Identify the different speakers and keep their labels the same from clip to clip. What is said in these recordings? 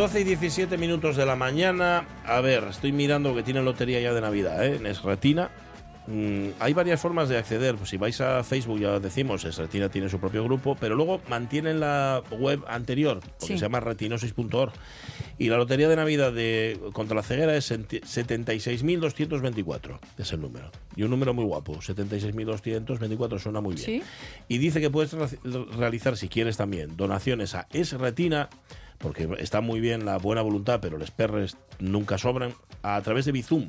Speaker 1: 12 y 17 minutos de la mañana. A ver, estoy mirando que tiene lotería ya de Navidad, ¿eh? En Esretina. Mm, hay varias formas de acceder. Pues si vais a Facebook, ya decimos, Esretina tiene su propio grupo, pero luego mantienen la web anterior, porque
Speaker 2: Sí.
Speaker 1: se llama retinosis.org. Y la lotería de Navidad de contra la ceguera es senti- 76.224, es el número. Y un número muy guapo, 76.224 suena muy bien.
Speaker 2: Sí.
Speaker 1: Y dice que puedes re- realizar, si quieres también, donaciones a Es Retina, porque está muy bien la buena voluntad, pero los perres nunca sobran, a través de Bizum.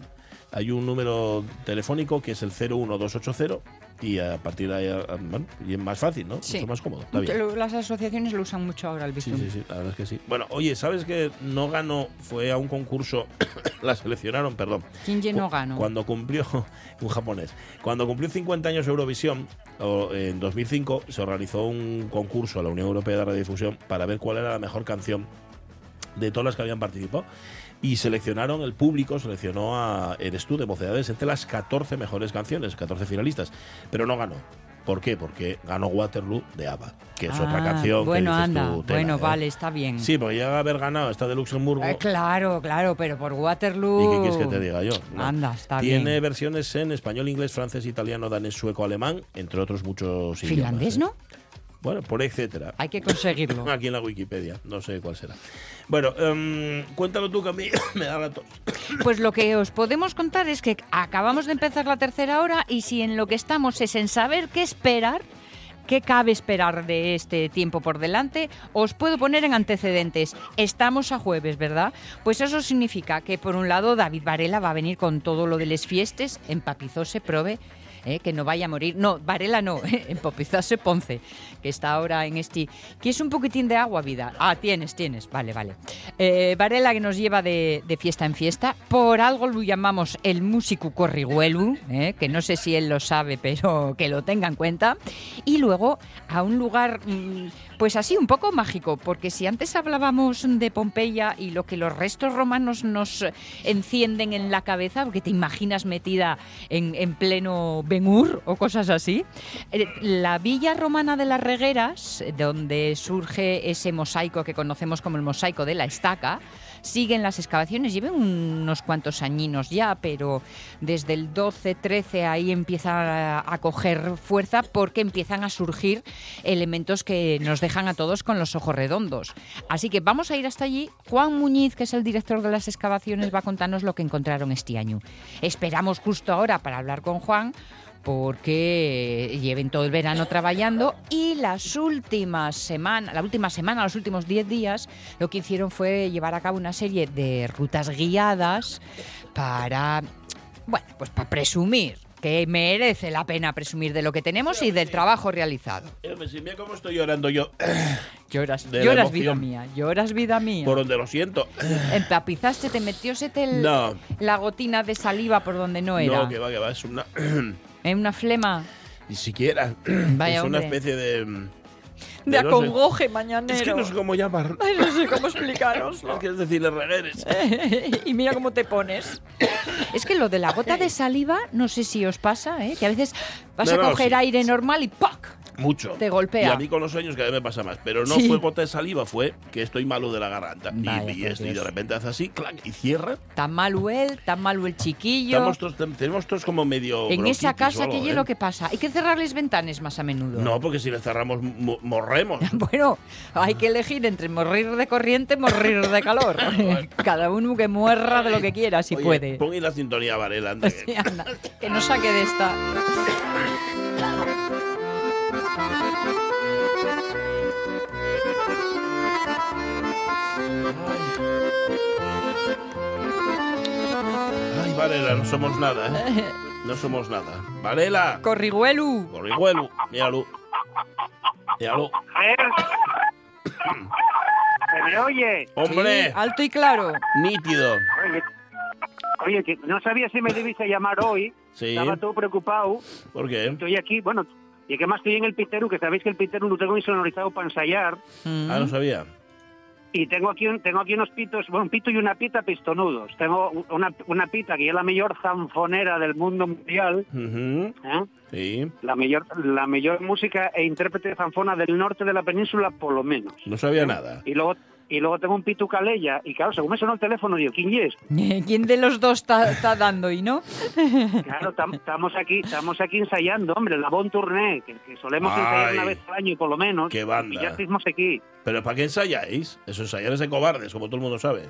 Speaker 1: Hay un número telefónico que es el 01280 y a partir de ahí, ah, bueno, y es más fácil, ¿no?
Speaker 2: Sí.
Speaker 1: Mucho más cómodo. Está bien.
Speaker 2: Lo- Las asociaciones lo usan mucho ahora el
Speaker 1: Sí,
Speaker 2: Bizum.
Speaker 1: sí, sí, la verdad es que sí. Bueno, oye, ¿sabes que no ganó? Fue a un concurso, la seleccionaron, perdón.
Speaker 2: ¿Quién
Speaker 1: Cu-
Speaker 2: ganó?
Speaker 1: Cuando cumplió, un japonés, cuando cumplió 50 años Eurovisión, en 2005, se organizó un concurso a la Unión Europea de Radiodifusión para ver cuál era la mejor canción de todas las que habían participado. Y seleccionaron, el público seleccionó a Eres tú de Mocedades entre las 14 mejores canciones, 14 finalistas, pero no ganó. ¿Por qué? Porque ganó Waterloo de ABBA, que es otra
Speaker 2: Ah,
Speaker 1: canción
Speaker 2: Bueno,
Speaker 1: que dices
Speaker 2: anda.
Speaker 1: tú, tela,
Speaker 2: bueno,
Speaker 1: ¿eh?
Speaker 2: vale, está bien.
Speaker 1: Sí, porque llega a haber ganado esta de Luxemburgo.
Speaker 2: Eh, claro, claro, pero por Waterloo.
Speaker 1: ¿Y qué quieres que te diga yo? No.
Speaker 2: Anda, está
Speaker 1: Tiene
Speaker 2: bien.
Speaker 1: versiones en español, inglés, francés, italiano, danés, sueco, alemán, entre otros muchos
Speaker 2: Finlandés,
Speaker 1: idiomas.
Speaker 2: ¿no?
Speaker 1: Bueno, por etcétera.
Speaker 2: Hay que conseguirlo.
Speaker 1: Aquí en la Wikipedia, no sé cuál será. Bueno, em, cuéntalo tú que a mí me da la tos.
Speaker 2: Pues lo que os podemos contar es que acabamos de empezar la tercera hora y si en lo que estamos es en saber qué esperar, qué cabe esperar de este tiempo por delante, os puedo poner en antecedentes. Estamos a jueves, ¿verdad? Pues eso significa que por un lado David Varela va a venir con todo lo de les fiestes, empapizóse, prove. Eh, que no vaya a morir. No, Varela no, empapizóse Ponce, que está ahora en este... ¿Quieres un poquitín de agua, vida? Ah, tienes, tienes. Vale, vale. Eh, Varela que nos lleva de, de fiesta en fiesta. Por algo lo llamamos el músico corriguelu, eh, que no sé si él lo sabe, pero que lo tenga en cuenta. Y luego a un lugar, mm, pues así, un poco mágico, porque si antes hablábamos de Pompeya y lo que los restos romanos nos encienden en la cabeza, porque te imaginas metida en, en pleno Ben-Hur o cosas así, eh, la villa romana de las Regueras, donde surge ese mosaico que conocemos como el mosaico de la estaca, siguen las excavaciones, lleven unos cuantos añinos ya, pero desde el 12, 13 ahí empieza a, a coger fuerza porque empiezan a surgir elementos que nos dejan a todos con los ojos redondos. Así que vamos a ir hasta allí. Juan Muñiz, que es el director de las excavaciones, va a contarnos lo que encontraron este año. Esperamos justo ahora para hablar con Juan porque lleven todo el verano trabajando y las últimas semanas, la última semana, los últimos 10 días, lo que hicieron fue llevar a cabo una serie de rutas guiadas para, bueno, pues para presumir que merece la pena presumir de lo que tenemos y del trabajo realizado.
Speaker 1: Si mira cómo estoy llorando yo,
Speaker 2: Lloras,
Speaker 1: De
Speaker 2: lloras vida mía, lloras vida mía.
Speaker 1: por donde lo siento.
Speaker 2: Empapizaste, te metiósete el-
Speaker 1: No.
Speaker 2: la gotina de saliva por donde no era.
Speaker 1: No, que va, que va, es una...
Speaker 2: En una flema
Speaker 1: Ni siquiera.
Speaker 2: Vaya,
Speaker 1: es una
Speaker 2: hombre.
Speaker 1: especie de...
Speaker 2: de
Speaker 1: no sé.
Speaker 2: acongoje mañanero.
Speaker 1: Es que no sé cómo llamar.
Speaker 2: Ay, no sé cómo explicaroslo.
Speaker 1: Quieres decirle regueres.
Speaker 2: y mira cómo te pones. Es que lo de la gota de saliva, no sé si os pasa, ¿eh? que a veces vas
Speaker 1: No,
Speaker 2: a
Speaker 1: no,
Speaker 2: coger
Speaker 1: sí.
Speaker 2: aire normal y ¡pac!
Speaker 1: Mucho.
Speaker 2: Te golpea.
Speaker 1: Y a mí con los años cada vez me pasa más. Pero no
Speaker 2: Sí.
Speaker 1: fue gota de saliva, fue que estoy malo de la garganta. Y- y, esto, y de repente hace así, clac, y cierra.
Speaker 2: Tan malo él, tan malo el chiquillo.
Speaker 1: Estamos todos, tenemos todos como medio.
Speaker 2: en esa casa,
Speaker 1: algo,
Speaker 2: ¿qué es
Speaker 1: ¿eh?
Speaker 2: lo que pasa? Hay que cerrarles ventanas más a menudo.
Speaker 1: No, porque si le cerramos, mo- morremos.
Speaker 2: Bueno, hay que elegir entre morir de corriente y morir de calor. Cada uno que muerra de lo que quiera, si
Speaker 1: Oye,
Speaker 2: puede.
Speaker 1: Pon la sintonía, Varela. anda, que-
Speaker 2: Sí, anda, que no saque de esta.
Speaker 1: Varela, no somos nada, ¿eh? No somos nada. Varela.
Speaker 2: Corriguelu.
Speaker 1: Corrijuelo, míralo. Míralo.
Speaker 3: ¿Se me oye?
Speaker 1: Hombre,
Speaker 2: Sí, alto y claro.
Speaker 1: nítido.
Speaker 3: Oye, que no sabía si me debiste llamar hoy.
Speaker 1: Sí.
Speaker 3: Estaba todo preocupado.
Speaker 1: ¿Por qué?
Speaker 3: Estoy aquí, bueno, y que más estoy en el Piteru, que sabéis que el Piteru lo tengo insonorizado para ensayar.
Speaker 1: Ah, no sabía.
Speaker 3: Y tengo aquí, un, tengo aquí unos pitos, bueno, un pito y una pita pistonudos. Tengo una, una pita que es la mejor zanfonera del mundo mundial. ¿eh?
Speaker 1: Sí,
Speaker 3: La mejor, la mejor música e intérprete de zanfona del norte de la península, por lo menos.
Speaker 1: no sabía nada.
Speaker 3: Y luego, y luego tengo un pito calella. Y claro, según me sonó el teléfono, digo, ¿quién es?
Speaker 2: ¿Quién de los dos está, está dando y no?
Speaker 3: Claro, tam- estamos aquí, estamos aquí ensayando, hombre, la Bon Tournée, que, que solemos ensayar
Speaker 1: Ay.
Speaker 3: una vez al año por lo menos.
Speaker 1: Qué banda.
Speaker 3: Y ya estamos aquí.
Speaker 1: ¿Pero para qué ensayáis? Eso ensayar es de cobardes, como todo el mundo sabe.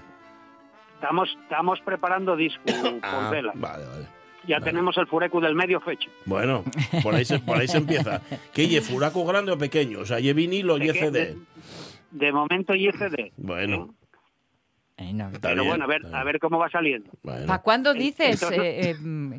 Speaker 3: Estamos, estamos preparando disco,
Speaker 1: Ah,
Speaker 3: por vela.
Speaker 1: vale, vale.
Speaker 3: Ya
Speaker 1: vale.
Speaker 3: tenemos el furecu del medio fecho.
Speaker 1: Bueno, por ahí se, por ahí se empieza. ¿Qué lle furaco grande o pequeño? O sea, lle vinilo, lle CD.
Speaker 3: De, de momento y CD.
Speaker 1: Bueno,
Speaker 2: Ay, no.
Speaker 3: Pero
Speaker 1: bien,
Speaker 3: bueno, a ver, a ver cómo va saliendo.
Speaker 1: Bueno.
Speaker 2: ¿Para cuándo dices?
Speaker 3: Entonces-
Speaker 2: eh, eh, mm,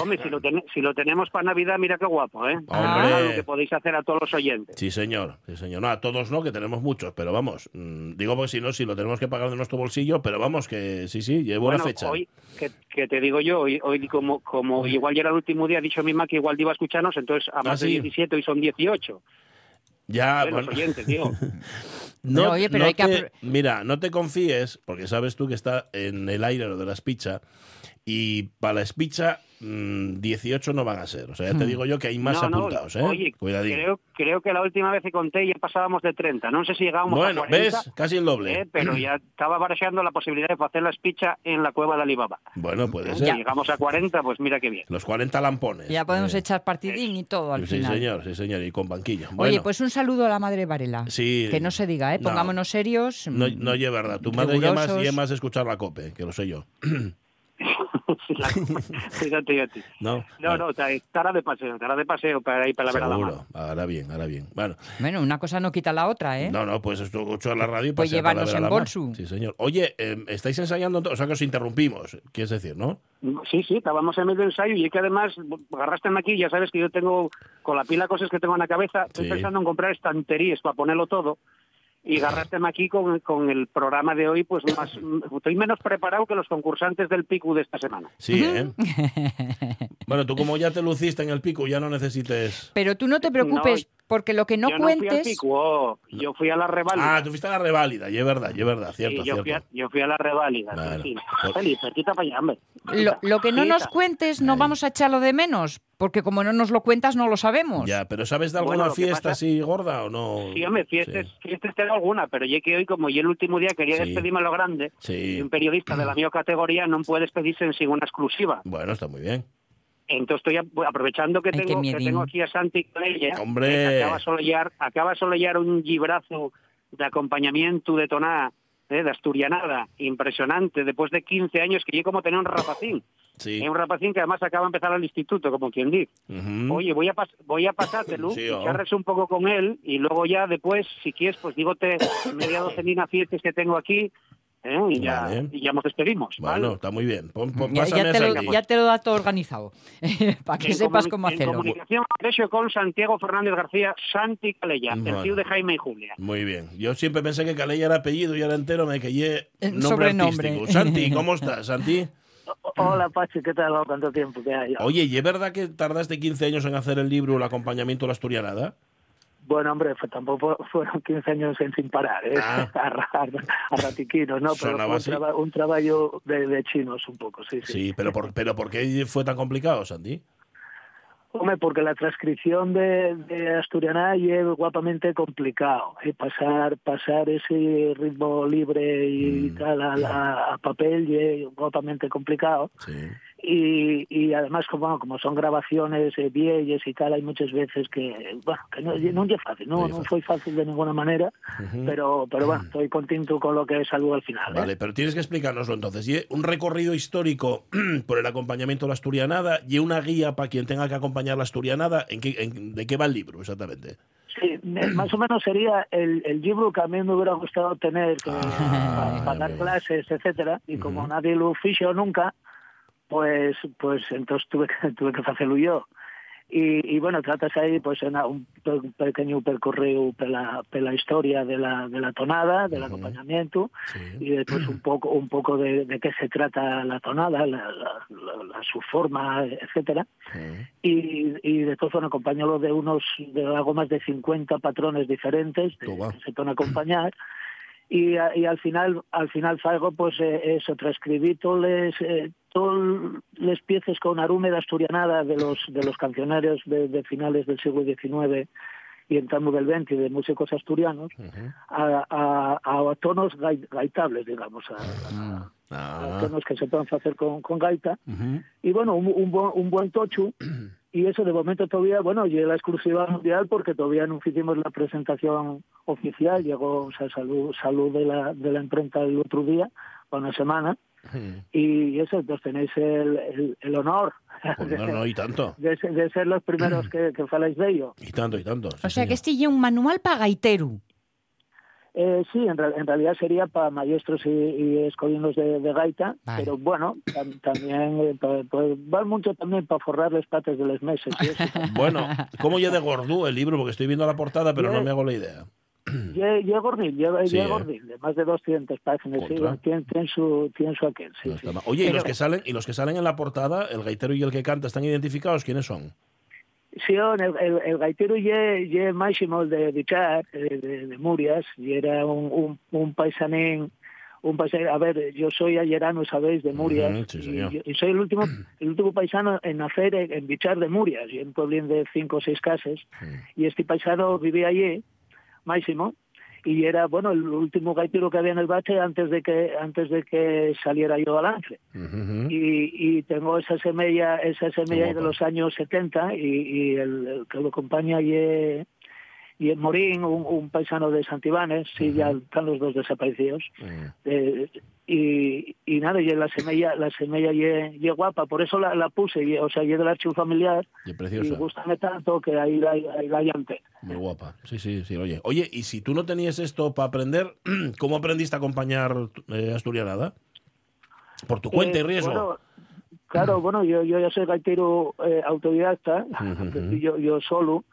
Speaker 3: Hombre, si lo, ten- si lo tenemos para Navidad, mira qué guapo, ¿eh?
Speaker 1: Hombre.
Speaker 3: Algo que podéis hacer a todos los oyentes.
Speaker 1: Sí, señor. Sí, señor. No, a todos no, que tenemos muchos, pero vamos. mm, digo porque si no, si lo tenemos que pagar de nuestro bolsillo, pero vamos, que sí, sí, llevo
Speaker 3: Bueno,
Speaker 1: una fecha.
Speaker 3: hoy, que, que te digo yo, hoy, hoy como, como igual ya era el último día, ha dicho mi mamá que igual iba a escucharnos, entonces a más
Speaker 1: Ah, sí.
Speaker 3: de 17 y son 18.
Speaker 1: Ya, bueno.
Speaker 3: Los oyentes, digo.
Speaker 1: No,
Speaker 2: Pero, oye, pero
Speaker 1: no
Speaker 2: hay que
Speaker 1: te- mira, no te confíes, porque sabes tú que está en el aire lo de la espicha, y para la espicha 18 no van a ser. O sea, ya te
Speaker 2: Hmm.
Speaker 1: digo yo que hay más
Speaker 3: No, no,
Speaker 1: apuntados, ¿eh?
Speaker 3: Oye,
Speaker 1: Cuidadín.
Speaker 3: creo, creo que la última vez que conté ya pasábamos de 30. No sé si llegábamos
Speaker 1: Bueno,
Speaker 3: a 40,
Speaker 1: ¿ves? Casi el doble.
Speaker 3: eh, pero ya estaba barajeando la posibilidad de hacer la espicha en la cueva de Alibaba.
Speaker 1: Bueno, puede
Speaker 3: Si
Speaker 1: ser.
Speaker 3: llegamos a 40, pues mira qué bien.
Speaker 1: Los 40 lampones.
Speaker 2: ya podemos
Speaker 1: Eh,
Speaker 2: echar partidín y todo al
Speaker 1: Sí,
Speaker 2: final.
Speaker 1: señor, sí, señor, y con banquillo.
Speaker 2: Oye, pues un saludo a la madre Varela.
Speaker 1: Sí.
Speaker 2: Que no se diga, ¿eh?
Speaker 1: No.
Speaker 2: Pongámonos serios.
Speaker 1: no,
Speaker 2: mm,
Speaker 1: no es verdad. Tu madre ya más, ya más escuchar la cope, que lo sé yo.
Speaker 3: Fíjate a.
Speaker 1: ¿No?
Speaker 3: No, no, estará de paseo, estará de paseo para ir para la a.
Speaker 1: Seguro. Ahora bien, ahora bien. Bueno,
Speaker 2: Bueno, una cosa no quita la otra, ¿eh?
Speaker 1: no, no, pues esto escucho la radio y
Speaker 2: Pues
Speaker 1: a
Speaker 2: en bolsu.
Speaker 1: Sí, señor. Oye, eh, ¿estáis ensayando? O sea, que os interrumpimos, quieres decir, ¿no?
Speaker 3: Sí, sí, estábamos en medio de ensayo y es que además agarraste aquí, ya sabes que yo tengo, con la pila cosas que tengo en la cabeza, estoy
Speaker 1: Sí.
Speaker 3: pensando en comprar estanterías para ponerlo todo. Y agarraste aquí con, con el programa de hoy, pues más, estoy menos preparado que los concursantes del PICU de esta semana.
Speaker 1: Sí, ¿eh? bueno, tú como ya te luciste en el pico, ya no necesites...
Speaker 2: Pero tú no te preocupes, porque lo que no
Speaker 3: yo no fui al
Speaker 2: cuentes.
Speaker 3: Oh, yo fui a la reválida.
Speaker 1: Ah, tú fuiste a la reválida, y es verdad, y es verdad, cierto,
Speaker 3: Sí, yo, fui a,
Speaker 1: cierto.
Speaker 3: yo fui a la reválida. Sí. Quita para allá, hombre.
Speaker 2: Lo, lo que no nos cuentes, no
Speaker 1: Ahí.
Speaker 2: vamos a echarlo de menos, porque como no nos lo cuentas, no lo sabemos.
Speaker 1: Ya, pero ¿sabes de alguna fiesta
Speaker 3: pasa-
Speaker 1: así gorda o no?
Speaker 3: Sí, hombre, fiestas,
Speaker 1: Sí.
Speaker 3: fiestas tengo alguna, pero yo que hoy, como yo el último día quería
Speaker 1: Sí.
Speaker 3: despedirme a lo grande,
Speaker 1: Sí.
Speaker 3: y un periodista de la mi categoría no puede despedirse sin una exclusiva.
Speaker 1: Bueno, está muy bien.
Speaker 3: Entonces estoy ap- aprovechando que
Speaker 2: Ay,
Speaker 3: tengo, que tengo aquí a Santi Calella,
Speaker 1: Hombre.
Speaker 3: que acaba de solear, acaba de solear un gibrazo de acompañamiento de toná, eh, de asturianada, impresionante, después de 15 años que yo como tenía un rapacín.
Speaker 1: Sí.
Speaker 3: Es un rapacín que además acaba de empezar al instituto, como quien dice. Oye, voy a, pas- voy a pasártelo,
Speaker 1: Sí, oh.
Speaker 3: charres un poco con él y luego ya después, si quieres, pues dígote media docenina fiestas que tengo aquí ¿eh? y, ya,
Speaker 1: Vale.
Speaker 3: y ya nos despedimos. ¿vale?
Speaker 1: Bueno, está muy bien. Pon- pon-
Speaker 2: Ya, ya te lo, ya te lo da todo organizado, para que
Speaker 3: En
Speaker 2: sepas cómo
Speaker 3: En
Speaker 2: hacerlo.
Speaker 3: comunicación, de hecho, con Santiago Fernández García, Santi Calella,
Speaker 1: Bueno.
Speaker 3: el tío de Jaime y Julia.
Speaker 1: Muy bien. Yo siempre pensé que Calella era apellido y era entero, me quedé
Speaker 2: El
Speaker 1: nombre
Speaker 2: sobrenombre.
Speaker 1: artístico. Santi, ¿cómo estás, Santi?
Speaker 4: Hola Pachi, ¿qué tal? ¿Cuánto tiempo que hay?
Speaker 1: Oye, ¿y es verdad que tardaste 15 años en hacer el libro El acompañamiento a la asturianada?
Speaker 4: Bueno, hombre, fue- tampoco fueron 15 años en sin parar, ¿eh?
Speaker 1: Ah.
Speaker 4: a, ra- a ratiquinos, ¿no? Pero un, traba- un trabajo de, de chinos un poco, sí, sí.
Speaker 1: Sí, pero ¿por, pero ¿por qué fue tan complicado, Santi?
Speaker 4: Hombre, porque la transcripción de, de asturiana es guapamente complicado. ¿eh? Pasar pasar ese ritmo libre y
Speaker 1: Mm.
Speaker 4: tal a, a papel es guapamente complicado.
Speaker 1: Sí.
Speaker 4: Y, y además, como, como son grabaciones eh, viejas y tal, hay muchas veces que, bueno, que no, no es fácil, no,
Speaker 1: No
Speaker 4: fue fácil de ninguna manera, pero, pero bueno, estoy contento con lo que salió al final. ¿eh?
Speaker 1: Vale, pero tienes que explicárnoslo entonces. Y un recorrido histórico por el acompañamiento de la asturianada y una guía para quien tenga que acompañar la asturianada. ¿En qué, en- ¿De qué va el libro exactamente?
Speaker 4: Sí, más o menos sería el, el libro que a mí me hubiera gustado tener
Speaker 1: Ah,
Speaker 4: para, dar clases, etcétera, y como nadie lo fichó nunca, pues pues entonces tuve que tuve que hacerlo yo. Y, y bueno, tratas ahí pues en un, pe- un pequeño percorrido pela, pela historia de la, de la tonada, del acompañamiento, y después un poco un poco de, de qué se trata la tonada, la, la- la- la- su forma, etcétera. Y, y después bueno acompañarlo de unos de algo más de 50 patrones diferentes de-
Speaker 1: Toma.
Speaker 4: que se pueden acompañar y al final al final salgo pues eh, eso transcribí todos les eh, les piezas con arume de asturianada de los de los cancioneros de, de finales del siglo XIX y en tramo del XX de músicos asturianos a, a, a tonos gai- gaitables digamos a,
Speaker 1: Ah.
Speaker 4: tonos que se pueden hacer con, con gaita y bueno, un, un, buen, un buen tocho. Y eso de momento todavía, bueno, llega la exclusiva mundial porque todavía no hicimos la presentación oficial. Llegó, o sea, salud, salud de la, de la imprenta el otro día, o una semana. Y eso, pues tenéis el, el, el honor
Speaker 1: Pues no, no, y tanto.
Speaker 4: de, ser- de ser los primeros que, que faláis de ello.
Speaker 1: Y tanto, y tanto. sí,
Speaker 2: O sea
Speaker 1: señor.
Speaker 2: que este es un manual para gaiteru.
Speaker 4: Eh, sí, en, real- en realidad sería para maestros y, y escolinos de, de gaita,
Speaker 2: Vale.
Speaker 4: pero bueno, tam- también eh, pa- pues, va mucho también para forrar las patas de los meses.
Speaker 1: Bueno, ¿cómo ya de gordú el libro? Porque estoy viendo la portada, pero no me hago la idea.
Speaker 4: Lle gordín,
Speaker 1: Sí,
Speaker 4: lle
Speaker 1: ¿eh?
Speaker 4: gordín, de más de 200 páginas, sí, tiene, tiene su, tiene su aquel, sí,
Speaker 1: No. Oye, y los que salen, y los que salen en la portada, el gaitero y el que canta, ¿están identificados? ¿Quiénes son?
Speaker 4: Sí, el, el, el gaitero lle, lle Máximo de Bichar, eh, de, de Murias, y era un, un, un paisanín, un paisanín, a ver, yo soy ayerano, sabéis, de Murias,
Speaker 1: sí,
Speaker 4: y, yo- y soy el último, el último paisano en nacer en, Bichar de Murias, y en un pueblín de cinco o seis casas, y este paisano vivía allí, Máximo, y era, bueno, el último gaitero que había en el bache antes de que antes de que saliera yo al.
Speaker 1: Ujú.
Speaker 4: y, y tengo esa semilla esa semilla de los años 70 y, y el, el que lo acompaña y y es Morín, un, un paisano de Santibanes, sí, ya están los dos desaparecidos. Eh, y, y nada, y la semilla, la semilla y y guapa, por eso la, la puse, y, o sea, y del archivo familiar,
Speaker 1: Y
Speaker 4: y
Speaker 1: preciosa.
Speaker 4: gustame tanto que ahí la, ahí la llanté.
Speaker 1: Muy guapa. Sí, sí, sí. Oye, oye, y si tú no tenías esto para aprender, ¿cómo aprendiste a acompañar eh, asturianada? Por tu cuenta y
Speaker 4: Eh,
Speaker 1: riesgo.
Speaker 4: bueno, claro, bueno, yo, yo ya soy gaitero eh, autodidacta, y yo, yo solo,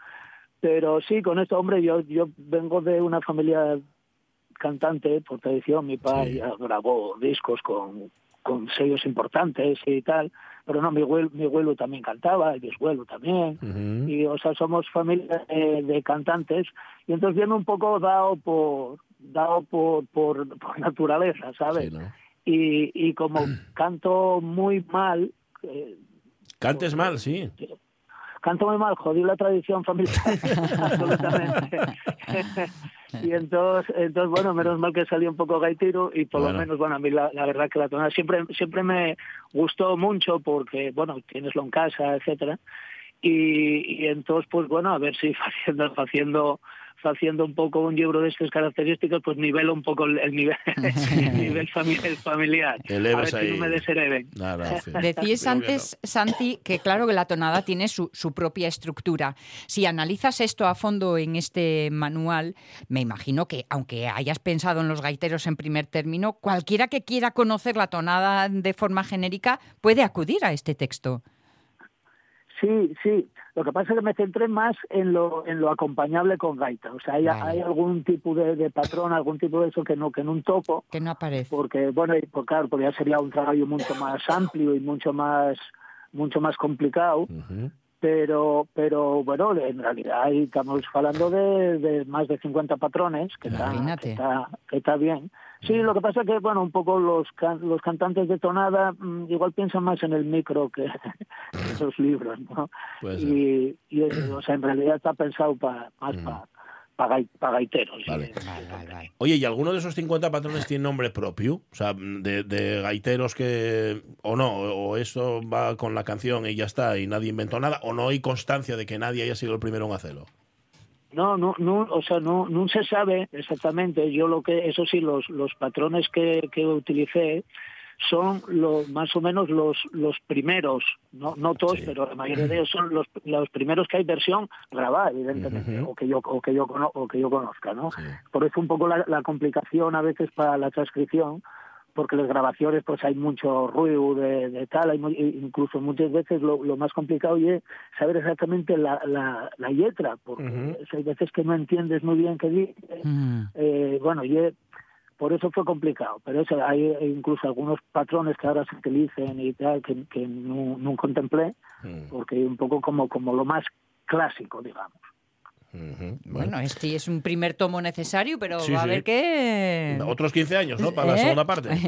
Speaker 4: pero sí, con esto, hombre, yo, yo vengo de una familia cantante por tradición, mi padre
Speaker 1: Sí.
Speaker 4: ya grabó discos con, con sellos importantes y tal, pero no, mi abuelo, mi abuelo también cantaba, y mi abuelo también, y o sea, somos familia de, de cantantes, y entonces viene un poco dado por dado por, por, por naturaleza, ¿sabes?
Speaker 1: Sí, ¿no?
Speaker 4: y, y como canto muy mal, eh,
Speaker 1: Cantes mal, sí.
Speaker 4: Canto muy mal, jodí la tradición familiar, absolutamente. y entonces, entonces, bueno, menos mal que salí un poco gaitero y por
Speaker 1: Bueno.
Speaker 4: lo menos, bueno, a mí la, la verdad que la tonada siempre, siempre me gustó mucho porque, bueno, tieneslo en casa, etcétera. Y, y entonces, pues bueno, a ver si haciendo, haciendo haciendo un poco un libro de estas características, pues nivelo un poco el, el nivel, el nivel fami- el familiar.
Speaker 1: Eleves
Speaker 4: a ver si
Speaker 1: ahí.
Speaker 4: no me deshereven.
Speaker 1: Nada, en fin.
Speaker 2: Decías antes, Santi, que claro que la tonada tiene su, su propia estructura. Si analizas esto a fondo en este manual, me imagino que, aunque hayas pensado en los gaiteros en primer término, cualquiera que quiera conocer la tonada de forma genérica puede acudir a este texto.
Speaker 4: Sí, sí. Lo que pasa es que me centré más en lo, en lo acompañable con gaita. O sea, hay,
Speaker 2: Vale.
Speaker 4: hay algún tipo de, de patrón, algún tipo de eso que no que no un topo,
Speaker 2: Que no aparece.
Speaker 4: porque bueno, y, pues, claro, porque ya sería un trabajo mucho más amplio y mucho más mucho más complicado. Pero, pero bueno, en realidad ahí estamos hablando de, de más de 50 patrones, que está, que está, que está bien. Sí, lo que pasa que, bueno, un poco los, can- los cantantes de tonada mm, igual piensan más en el micro que en esos libros, ¿no?
Speaker 1: Puede ser.
Speaker 4: Y, y eso, o sea, en realidad está pensado para más para gaiteros.
Speaker 1: Vale.
Speaker 4: y-
Speaker 2: Vale, vale, vale.
Speaker 1: Oye, ¿y alguno de esos 50 patrones tiene nombre propio? O sea, de, de gaiteros que... O no, o eso va con la canción y ya está, y nadie inventó nada, o no hay constancia de que nadie haya sido el primero en hacerlo.
Speaker 4: No, no, no, o sea, no, no se sabe exactamente. Yo lo que, eso sí, los, los patrones que, que utilicé son lo, más o menos los, los primeros, no, no todos,
Speaker 1: Sí.
Speaker 4: pero la mayoría de ellos son los, los primeros que hay versión grabada, evidentemente, o que yo, o que yo, o que yo conozca, ¿no?
Speaker 1: Sí.
Speaker 4: Por eso un poco la, la complicación a veces para la transcripción, porque las grabaciones pues hay mucho ruido de, de tal, hay mu- incluso muchas veces lo, lo más complicado es saber exactamente la, la, la letra, porque
Speaker 1: Ujú.
Speaker 4: hay veces que no entiendes muy bien qué dice.
Speaker 2: Mm.
Speaker 4: Eh, bueno, y por eso fue complicado, pero eso, hay incluso algunos patrones que ahora se utilicen y tal que, que no, no contemplé,
Speaker 1: Mm,
Speaker 4: porque un poco como, como lo más clásico, digamos.
Speaker 2: Bueno, este es un primer tomo necesario, pero
Speaker 1: Sí,
Speaker 2: va a
Speaker 1: sí.
Speaker 2: haber que...
Speaker 1: Otros 15 años, ¿no? Para la
Speaker 2: ¿Eh?
Speaker 1: segunda parte.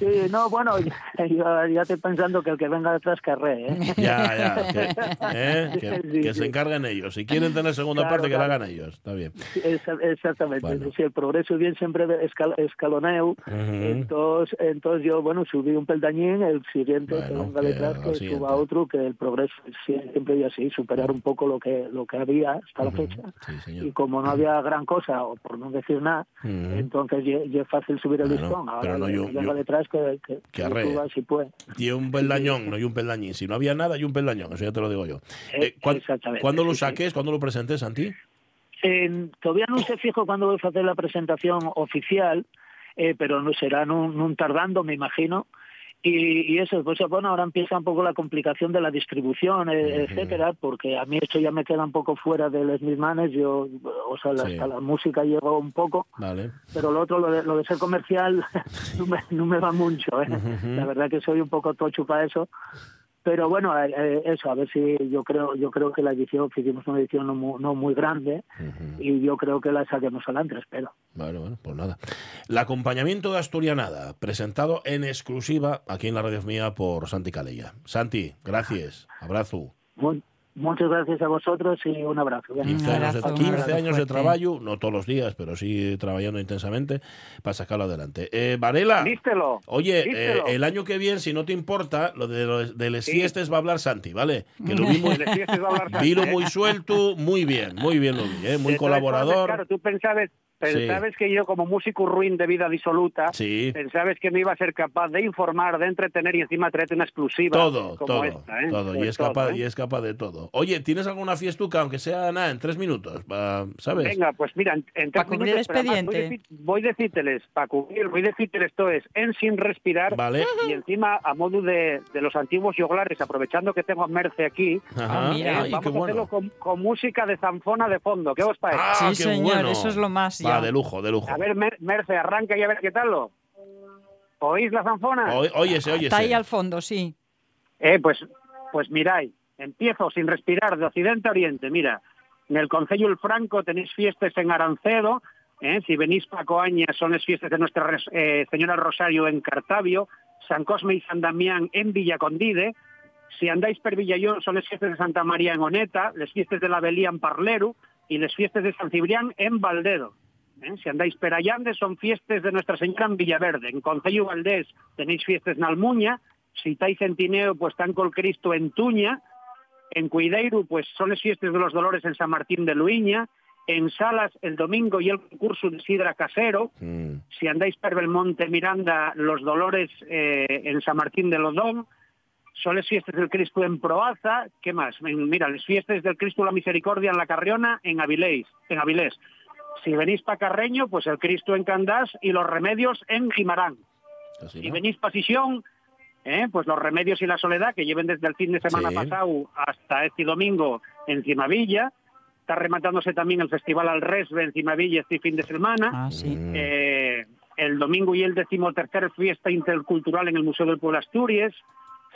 Speaker 4: Sí, no, bueno, ya, ya estoy pensando que el que venga detrás carré, ¿eh?
Speaker 1: Ya, ya. Que, ¿eh? que,
Speaker 4: Sí,
Speaker 1: que se
Speaker 4: sí.
Speaker 1: encarguen ellos. Si quieren tener segunda
Speaker 4: Claro,
Speaker 1: parte, que la hagan ellos. Está bien.
Speaker 4: Sí, exactamente.
Speaker 1: Bueno.
Speaker 4: Si el progreso bien siempre escal- escaloneo, entonces, entonces yo, bueno, subí un peldañín, el siguiente que venga detrás, que suba otro, que el progreso siempre y así, superar un poco lo que lo que había hasta la fecha.
Speaker 1: Sí.
Speaker 4: Y como no había gran cosa, o por no decir nada, entonces es fácil subir el
Speaker 1: Bueno,
Speaker 4: listón. Ahora
Speaker 1: pero no yo- yo-
Speaker 4: detrás, que, que,
Speaker 1: que
Speaker 4: si puede.
Speaker 1: Y un peldañón, no y un peldañín. Si no había nada, y un peldañón. Eso ya te lo digo yo.
Speaker 4: Eh,
Speaker 1: Eh, ¿cuán-
Speaker 4: exactamente,
Speaker 1: ¿Cuándo lo saques? ¿Cuándo lo presentes, Santi?
Speaker 4: Eh, todavía no se fijo cuándo voy a hacer la presentación oficial, eh, pero no será nun, nun tardando, me imagino. Y, y eso, pues bueno, ahora empieza un poco la complicación de la distribución, eh, etcétera, porque a mí esto ya me queda un poco fuera de los mis manes, yo, o sea,
Speaker 1: Sí.
Speaker 4: hasta la música llegó un poco,
Speaker 1: Vale.
Speaker 4: pero lo otro, lo de, lo de ser comercial, no me, no me va mucho, ¿eh? La verdad que soy un poco tocho para eso. Pero bueno, eh, eso, a ver si yo creo yo creo que la edición, hicimos una edición no muy, no muy grande
Speaker 1: Ujú.
Speaker 4: y yo creo que la saquemos adelante, espero.
Speaker 1: Bueno, bueno, pues nada. El acompañamiento de Asturianada, presentado en exclusiva aquí en la radio mía por Santi Calella. Santi, gracias. Abrazo.
Speaker 4: Muchas gracias a vosotros y un abrazo.
Speaker 1: 15 años, de,
Speaker 2: abrazo, un
Speaker 1: 15
Speaker 2: abrazo
Speaker 1: años de
Speaker 2: fuerte.
Speaker 1: trabajo, no todos los días, pero sí trabajando intensamente para sacarlo adelante. Eh, Varela,
Speaker 3: Dístelo.
Speaker 1: oye, eh, el año que viene, si no te importa, lo de, los- de las
Speaker 3: Sí.
Speaker 1: fiestas va a hablar Santi, ¿vale? Que lo vi muy,
Speaker 3: De fiestas va a hablar Santi,
Speaker 1: vilo
Speaker 3: ¿eh?
Speaker 1: muy suelto, muy bien, muy bien lo vi, ¿eh? muy
Speaker 3: De
Speaker 1: colaborador.
Speaker 3: Claro, tú pensabas, pensabas que yo como músico ruin de vida disoluta,
Speaker 1: Sí.
Speaker 3: pensabas que me iba a ser capaz de informar, de entretener y encima traerte una exclusiva
Speaker 1: Todo,
Speaker 3: como
Speaker 1: todo,
Speaker 3: esta, ¿eh?
Speaker 1: todo, y
Speaker 3: Pues
Speaker 1: es capaz,
Speaker 3: ¿eh?
Speaker 1: y es capaz de todo. Oye, ¿tienes alguna fiestuca, aunque sea nada, en tres minutos, pa- ¿sabes?
Speaker 3: Venga, pues mira, en, en tres
Speaker 2: cubrir
Speaker 3: minutos, además
Speaker 2: expediente.
Speaker 3: Voy, a decírteles, para cubrir, voy a decírteles esto es en sin respirar
Speaker 1: Vale.
Speaker 3: y encima a modo de, de los antiguos yoglares, aprovechando que tengo a Merce aquí,
Speaker 1: Ajá.
Speaker 2: Ah, mira.
Speaker 3: eh,
Speaker 1: Ay,
Speaker 3: vamos a hacerlo
Speaker 1: bueno.
Speaker 3: con, con música de zanfona de fondo. ¿Qué os parece?
Speaker 1: Ah,
Speaker 2: Sí,
Speaker 1: qué
Speaker 2: señor,
Speaker 1: bueno.
Speaker 2: eso es lo más Ya.
Speaker 1: de lujo, de lujo.
Speaker 3: A ver, Mer- Merce, arranca y a ver qué tal lo. ¿Oís la zanfona?
Speaker 1: O- óyese, óyese.
Speaker 2: Está ahí al fondo, sí.
Speaker 3: Eh, pues, pues miráis, empiezo sin respirar de occidente a oriente. Mira, en el Concello El Franco tenéis fiestas en Arancedo, eh, si venís para Coaña son las fiestas de Nuestra eh, Señora Rosario en Cartavio, San Cosme y San Damián en Villacondide, si andáis per Villallón son las fiestas de Santa María en Oneta, las fiestas de la Belía en Parleru y las fiestas de San Cibrián en Valdedo. Eh, Si andáis per Allande son fiestas de Nuestra Señora en Villaverde. En Concello Valdés tenéis fiestas en Almuña, si estáis en Tineo, pues están col Cristo en Tuña, en Cuideiro, pues son las fiestas de los Dolores en San Martín de Luiña, en Salas el domingo y el concurso de Sidra Casero,
Speaker 1: Mm,
Speaker 3: si andáis per Belmonte Miranda, los Dolores eh, en San Martín de Lodón, son las fiestas del Cristo en Proaza, ¿qué más? Mira, las fiestas del Cristo la Misericordia en La Carriona, en Avilés, en Avilés. Si venís para Carreño, pues el Cristo en Candás y los Remedios en Gimarán.
Speaker 1: casi
Speaker 3: Si
Speaker 1: no.
Speaker 3: venís para Sisión, eh, pues los remedios y la soledad que lleven desde el fin de semana
Speaker 1: Sí.
Speaker 3: pasado hasta este domingo en Cimavilla. Está rematándose también el Festival al Resbe en Cimavilla este fin de semana.
Speaker 2: Ah, sí.
Speaker 1: Mm,
Speaker 3: Eh, el domingo y el decimotercer fiesta intercultural en el Museo del Pueblo Asturias.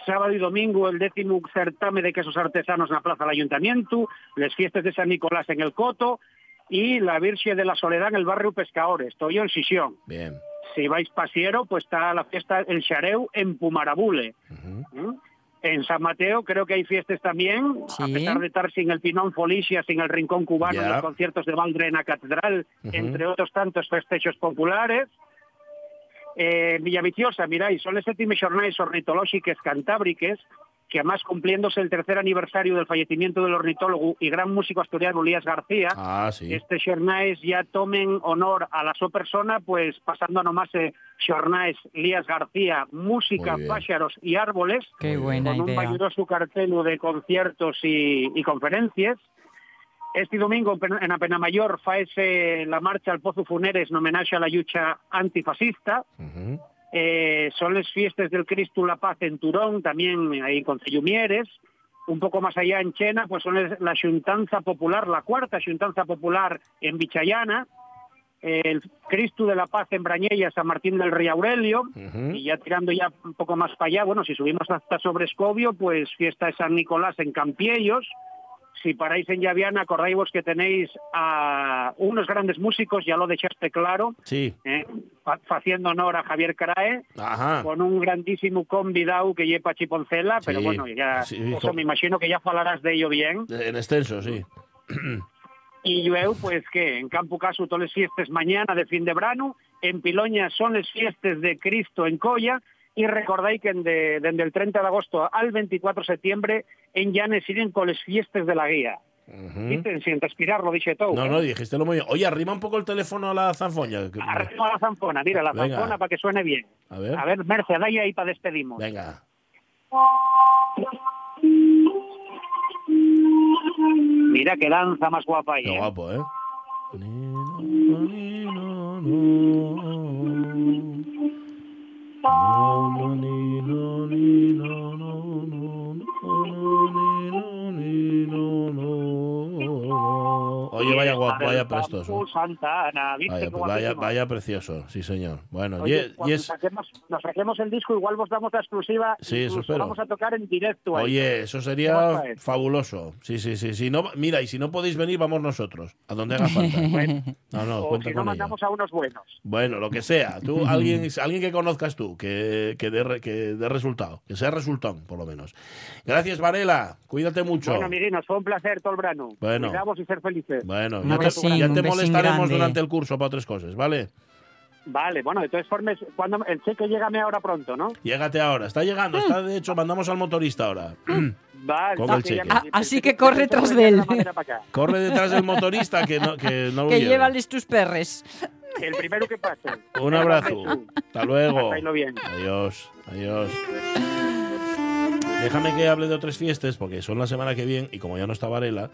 Speaker 3: Sábado y domingo el décimo certame de quesos artesanos en la Plaza del Ayuntamiento. Las fiestas de San Nicolás en el Coto. Y la Virgen de la Soledad en el barrio Pescadores. Estoy en Sisión.
Speaker 1: Bien.
Speaker 3: si vais pasiero, pues está la fiesta El Xareu en Pumarabule. ¿Mm? En San Mateo creo que hay fiestas también, a
Speaker 2: Sí.
Speaker 3: pesar de estar sin el Pinón Folicia, sin el Rincón Cubano,
Speaker 1: Ya.
Speaker 3: los conciertos de Valdrena Catedral,
Speaker 1: Ujú.
Speaker 3: entre otros tantos festejos populares. Eh, Villaviciosa, miráis, son les séptimes jornades ornitológicas cantábriques que además cumpliéndose el tercer aniversario del fallecimiento del ornitólogo y gran músico asturiano Elías García,
Speaker 1: Ah, sí.
Speaker 3: este xornais ya tomen honor a la su persona, pues pasando a nomás eh, xornais Lías García, música, pájaros y árboles,
Speaker 2: Qué buena
Speaker 3: con un
Speaker 2: idea.
Speaker 3: valioso cartel de conciertos y, y conferencias. Este domingo en en Apenamayor faese la marcha al Pozo Funeres en homenaje a la lucha antifascista.
Speaker 1: Ujú.
Speaker 3: Eh, son las fiestas del Cristo La Paz en Turón, también ahí con Cellumieres. Un poco más allá en Chena, pues son la Xuntanza Popular, la cuarta Xuntanza Popular en Vichayana. El Cristo de la Paz en Brañella, San Martín del Rey Aurelio. Y ya tirando ya un poco más para allá, bueno, si subimos hasta sobre Escobio, pues fiesta de San Nicolás en Campiellos. Si paráis en Llaviana, acordáis vos que tenéis a unos grandes músicos, ya lo dejaste claro,
Speaker 1: Sí.
Speaker 3: eh, haciendo honor a Javier Carae,
Speaker 1: Ajá.
Speaker 3: con un grandísimo convidado que lleva Chiponcela, pero bueno, ya
Speaker 1: sí,
Speaker 3: eso me imagino que ya hablarás de ello bien.
Speaker 1: En extenso, sí.
Speaker 3: Y yo, pues que en Campo Caso todas las fiestas mañana de fin de verano, en Piloña son las fiestas de Cristo en Colla, y recordáis que de- desde el 30 de agosto al 24 de septiembre en Llanes siguen con las fiestas de la guía.
Speaker 1: Ujú.
Speaker 3: Dicen, sin respirar, lo dije todo.
Speaker 1: No,
Speaker 3: ¿eh?
Speaker 1: no, dijiste lo muy bien. Oye, arrima un poco el teléfono a la zanfoña. que-
Speaker 3: Arriba la zanfona, mira, la
Speaker 1: Venga.
Speaker 3: zanfona para que suene bien.
Speaker 1: A ver.
Speaker 3: A ver, Merce, dale ahí para despedirnos.
Speaker 1: Venga.
Speaker 3: Mira qué danza más guapa ahí.
Speaker 1: Qué
Speaker 3: ¿eh?
Speaker 1: guapo, ¿eh? No, no, Om Mani Hum. Oye, vaya guapo, vaya prestoso.
Speaker 3: Campo Santana, ¿viste
Speaker 1: Vaya, vaya, vaya precioso, sí señor. Bueno,
Speaker 3: Oye,
Speaker 1: y, es- y
Speaker 3: cuando
Speaker 1: es...
Speaker 3: saquemos, nos saquemos el disco, igual vos damos la exclusiva.
Speaker 1: Sí, eso espero.
Speaker 3: Vamos a tocar en directo. ahí.
Speaker 1: Oye, eso
Speaker 3: ¿Qué
Speaker 1: sería fabuloso. Sí, sí, sí. Si no, mira, y si no podéis venir, vamos nosotros. A donde haga falta. No, no,
Speaker 3: o si no, mandamos a unos buenos.
Speaker 1: Bueno, lo que sea. Tú, alguien, alguien que conozcas tú, que, que, dé, que dé resultado. Que sea resultón, por lo menos. Gracias, Varela. Cuídate mucho.
Speaker 3: Bueno, amiguinos, fue un placer todo el verano.
Speaker 1: Bueno.
Speaker 3: Cuidaos y ser felices.
Speaker 1: Bueno,
Speaker 2: Un
Speaker 1: ya te,
Speaker 2: besín,
Speaker 1: ya
Speaker 2: un
Speaker 1: te molestaremos durante el curso para otras cosas, ¿vale?
Speaker 3: Vale, bueno, de todas formas, cuando, el cheque llegame ahora pronto, ¿no?
Speaker 1: Llégate ahora. Está llegando. Está, de hecho, mandamos al motorista ahora.
Speaker 3: Vale,
Speaker 1: Con
Speaker 3: no,
Speaker 1: el
Speaker 3: que ya
Speaker 1: cheque.
Speaker 3: me-
Speaker 2: Ah, así que corre tras
Speaker 3: que
Speaker 2: de él.
Speaker 1: Corre detrás del motorista que no, que no lo
Speaker 2: que llévales tus perres.
Speaker 3: El primero que pase.
Speaker 1: Un abrazo. Hasta luego.
Speaker 3: Bien.
Speaker 1: Adiós, adiós. Déjame que hable de otras fiestas, porque son la semana que viene, y como ya no está Varela,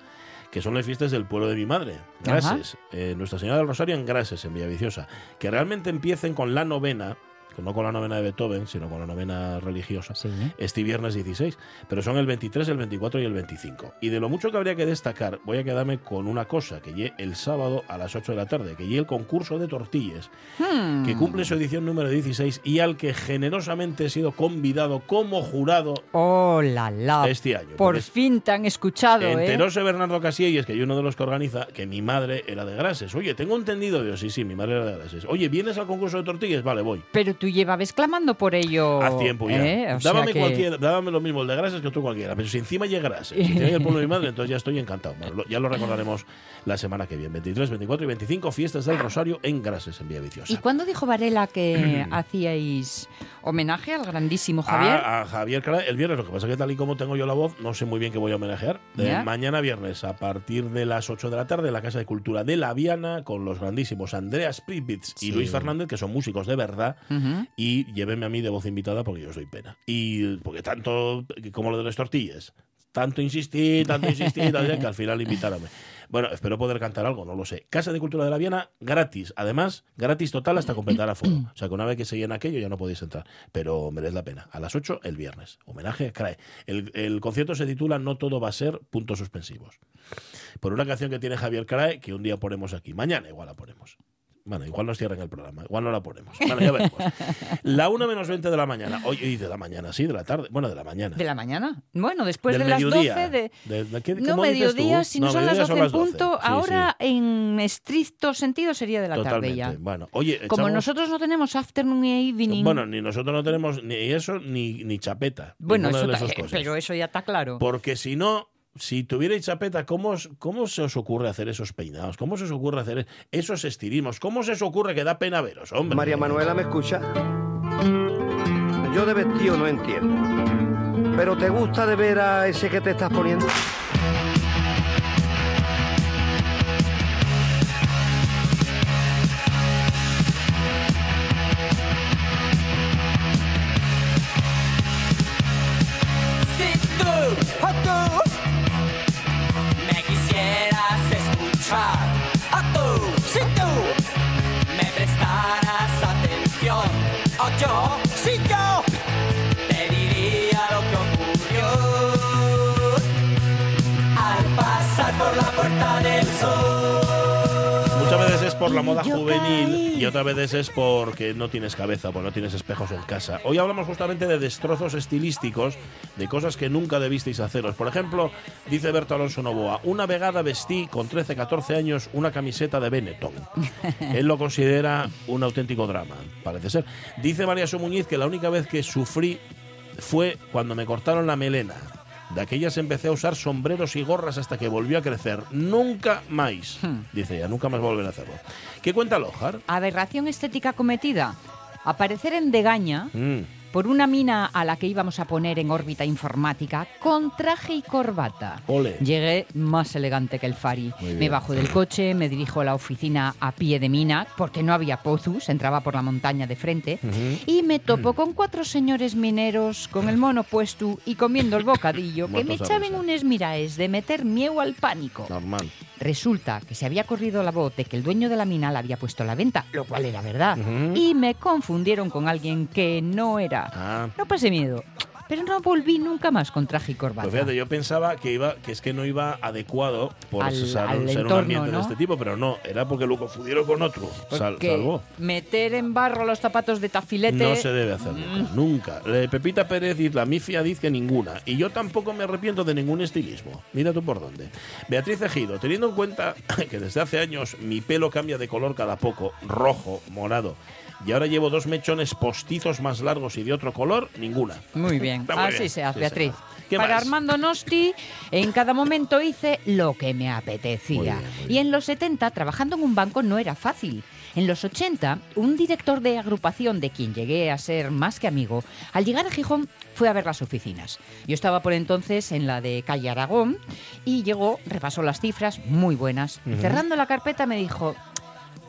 Speaker 1: que son las fiestas del pueblo de mi madre, Grases. Eh, Nuestra Señora del Rosario en Grases, en Villaviciosa. Que realmente empiecen con la novena, no con la novena de Beethoven, sino con la novena religiosa,
Speaker 2: Sí.
Speaker 1: este viernes 16. Pero son el 23, el 24 y el 25. Y de lo mucho que habría que destacar, voy a quedarme con una cosa, que lle el sábado a las 8 de la tarde, que lle el concurso de tortillas
Speaker 2: Hmm.
Speaker 1: que cumple su edición número 16 y al que generosamente he sido convidado como jurado
Speaker 2: Oh, la la.
Speaker 1: este año.
Speaker 2: Por
Speaker 1: Porque
Speaker 2: fin te han escuchado, ¿eh?
Speaker 1: Enteróse Bernardo Casielles, que es uno de los que organiza, que mi madre era de Grases. Oye, tengo entendido, Dios, sí, sí, mi madre era de Grases. Oye, ¿vienes al concurso de tortillas? Vale, voy.
Speaker 2: Pero tú llevabas clamando por ello.
Speaker 1: Haz tiempo ya.
Speaker 2: ¿eh?
Speaker 1: Dábame,
Speaker 2: que-
Speaker 1: cualquiera- dábame lo mismo el de Grases que otro cualquiera. Pero si encima llega Grases, si tiene el pueblo de mi madre, entonces ya estoy encantado. Bueno, ya lo recordaremos la semana que viene. 23, 24 y 25 fiestas del Rosario en Grases, en Villaviciosa.
Speaker 2: ¿Y cuándo dijo Varela que hacíais homenaje al grandísimo Javier?
Speaker 1: A, a Javier Caray el viernes. Lo que pasa es que tal y como tengo yo la voz, no sé muy bien qué voy a homenajear.
Speaker 2: Ya.
Speaker 1: mañana viernes, a partir de las 8 de la tarde, en la Casa de Cultura de La Viana, con los grandísimos Andreas Pripitz y
Speaker 2: Sí.
Speaker 1: Luis Fernández, que son músicos de verdad. Y llévenme a mí de voz invitada porque yo soy pena. Y porque tanto, como lo de las tortillas, tanto insistí, tanto insistí, que al final invitaronme. Bueno, espero poder cantar algo, no lo sé. Casa de Cultura de la Viana, gratis. Además, gratis total hasta completar aforo. O sea que una vez que se llena aquello ya no podéis entrar. Pero merece la pena. A las 8 el viernes. Homenaje a CRAE. El, el concierto se titula No todo va a ser puntos suspensivos. Por una canción que tiene Javier Crae que un día ponemos aquí. Mañana igual la ponemos. Bueno, igual nos cierran el programa, igual no la ponemos. Bueno, ya veremos. La 1 menos 20 de la mañana. Oye, y de la mañana, sí, de la tarde. Bueno, de la mañana.
Speaker 2: ¿De la mañana? Bueno, después
Speaker 1: Del
Speaker 2: de las
Speaker 1: mediodía.
Speaker 2: 12 de...
Speaker 1: De- de- ¿qué-
Speaker 2: No, mediodía, si no, son las
Speaker 1: mediodía
Speaker 2: 12 en
Speaker 1: las 12.
Speaker 2: punto.
Speaker 1: Sí,
Speaker 2: Ahora, en estricto sentido, sería de la
Speaker 1: Totalmente.
Speaker 2: tarde ya.
Speaker 1: Bueno, oye,
Speaker 2: Como nosotros no tenemos afternoon y evening.
Speaker 1: Bueno, ni nosotros no tenemos ni eso ni, ni chapeta.
Speaker 2: bueno, eso ta-
Speaker 1: cosas.
Speaker 2: pero eso ya está claro.
Speaker 1: Porque si no, si tuvierais chapeta, ¿cómo, ¿cómo se os ocurre hacer esos peinados? ¿Cómo se os ocurre hacer esos estilismos? ¿Cómo se os ocurre que da pena veros, hombre?
Speaker 5: María Manuela, ¿me escucha? Yo de vestido no entiendo. ¿Pero te gusta de ver a ese que te estás poniendo?
Speaker 6: Por la
Speaker 1: moda juvenil y otras veces es porque no tienes cabeza, porque no tienes espejos en casa. Hoy hablamos justamente de destrozos estilísticos, de cosas que nunca debisteis haceros. Por ejemplo, dice Berto Alonso Novoa, una vegada vestí con 13, 14 años una camiseta de Benetton. Él lo considera un auténtico drama, parece ser. Dice María Somuñiz que la única vez que sufrí fue cuando me cortaron la melena. De aquellas empecé a usar sombreros y gorras hasta que volvió a crecer. Nunca más. Dice ella, nunca más volver a hacerlo. ¿Qué cuenta Lojar?
Speaker 2: Aberración estética cometida. Aparecer en Degaña
Speaker 1: Mm,
Speaker 2: por una mina a la que íbamos a poner en órbita informática con traje y corbata.
Speaker 1: Ole.
Speaker 2: Llegué más elegante que el Fari. Me bajo del coche, me dirijo a la oficina a pie de mina, porque no había pozos, entraba por la montaña de frente, y me topo con cuatro señores mineros con el mono puesto y comiendo el bocadillo, que me echaban unes miraes de meter miedo al pánico.
Speaker 1: normal.
Speaker 2: Resulta que se había corrido la voz de que el dueño de la mina la había puesto a la venta, lo cual era verdad.
Speaker 1: Ujú.
Speaker 2: Y me confundieron con alguien que no era.
Speaker 1: Ah.
Speaker 2: No pasé miedo. Pero no volví nunca más con traje y corbata.
Speaker 1: Pues fíjate, yo pensaba que iba, que es que no iba adecuado por
Speaker 2: Al-
Speaker 1: ser,
Speaker 2: al
Speaker 1: ser un
Speaker 2: entorno,
Speaker 1: ambiente
Speaker 2: ¿no?
Speaker 1: de este tipo, pero no, era porque lo confundieron con otro. Sal- salvó.
Speaker 2: meter en barro los zapatos de tafilete.
Speaker 1: No se debe hacer nunca. nunca. Eh, Pepita Pérez dice, la mifia dice que ninguna. Y yo tampoco me arrepiento de ningún estilismo. Mira tú por dónde. Beatriz Ejido, teniendo en cuenta que desde hace años mi pelo cambia de color cada poco, rojo, morado, y ahora llevo dos mechones postizos más largos y de otro color, ninguna.
Speaker 2: Muy bien,
Speaker 1: muy
Speaker 2: así
Speaker 1: bien,
Speaker 2: se hace,
Speaker 1: sí,
Speaker 2: Beatriz.
Speaker 1: señor. ¿Qué
Speaker 2: Para
Speaker 1: más?
Speaker 2: Armando Nosti, en cada momento hice lo que me apetecía.
Speaker 1: Muy bien, muy
Speaker 2: Y en los 70, trabajando en un banco no era fácil. En los 80, un director de agrupación de quien llegué a ser más que amigo, al llegar a Gijón fue a ver las oficinas. Yo estaba por entonces en la de calle Aragón y llegó, repasó las cifras, muy buenas. Cerrando la carpeta me dijo,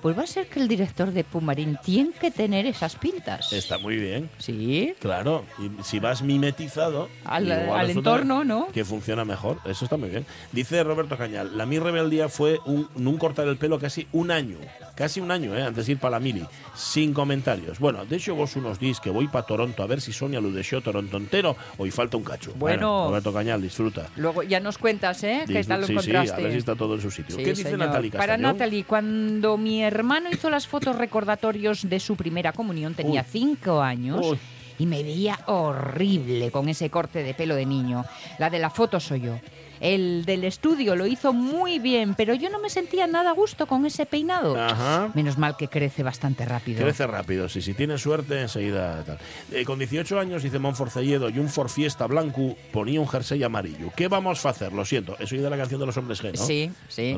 Speaker 2: pues va a ser que el director de Pumarín tiene que tener esas pintas.
Speaker 1: Está muy bien.
Speaker 2: Sí,
Speaker 1: Claro, y si vas mimetizado
Speaker 2: Al- al entorno, ¿no?
Speaker 1: Que funciona mejor, eso está muy bien. Dice Roberto Cañal, la mi rebeldía fue un, un cortar el pelo casi un año, casi un año, ¿eh? antes de ir para la mili, sin comentarios. Bueno, de hecho vos unos días que voy para Toronto a ver si Sonia lo deixó Toronto entero hoy falta un cacho.
Speaker 2: Bueno.
Speaker 1: Roberto Cañal, disfruta.
Speaker 2: Luego ya nos cuentas, ¿eh? ¿Qué
Speaker 1: Disfr-
Speaker 2: tal lo
Speaker 1: sí, sí, a ver si está todo en su sitio.
Speaker 2: Sí,
Speaker 1: ¿Qué dice. Natalie
Speaker 2: Para? Natalie, cuando mi hermano hizo las fotos recordatorios de su primera comunión, tenía
Speaker 1: Uy.
Speaker 2: cinco años.
Speaker 1: Uy.
Speaker 2: Y me veía horrible con ese corte de pelo de niño. La de la foto soy yo. El del estudio lo hizo muy bien, pero yo no me sentía nada a gusto con ese peinado.
Speaker 1: Ajá.
Speaker 2: Menos mal que crece bastante rápido.
Speaker 1: Crece rápido, sí, si tienes suerte, enseguida tal. Eh, con 18 años, dice Monforcelledo, y un For Fiesta blanco ponía un jersey amarillo. ¿Qué vamos a hacer? Lo siento, eso es de la canción de los hombres G, ¿no?
Speaker 2: Sí, sí.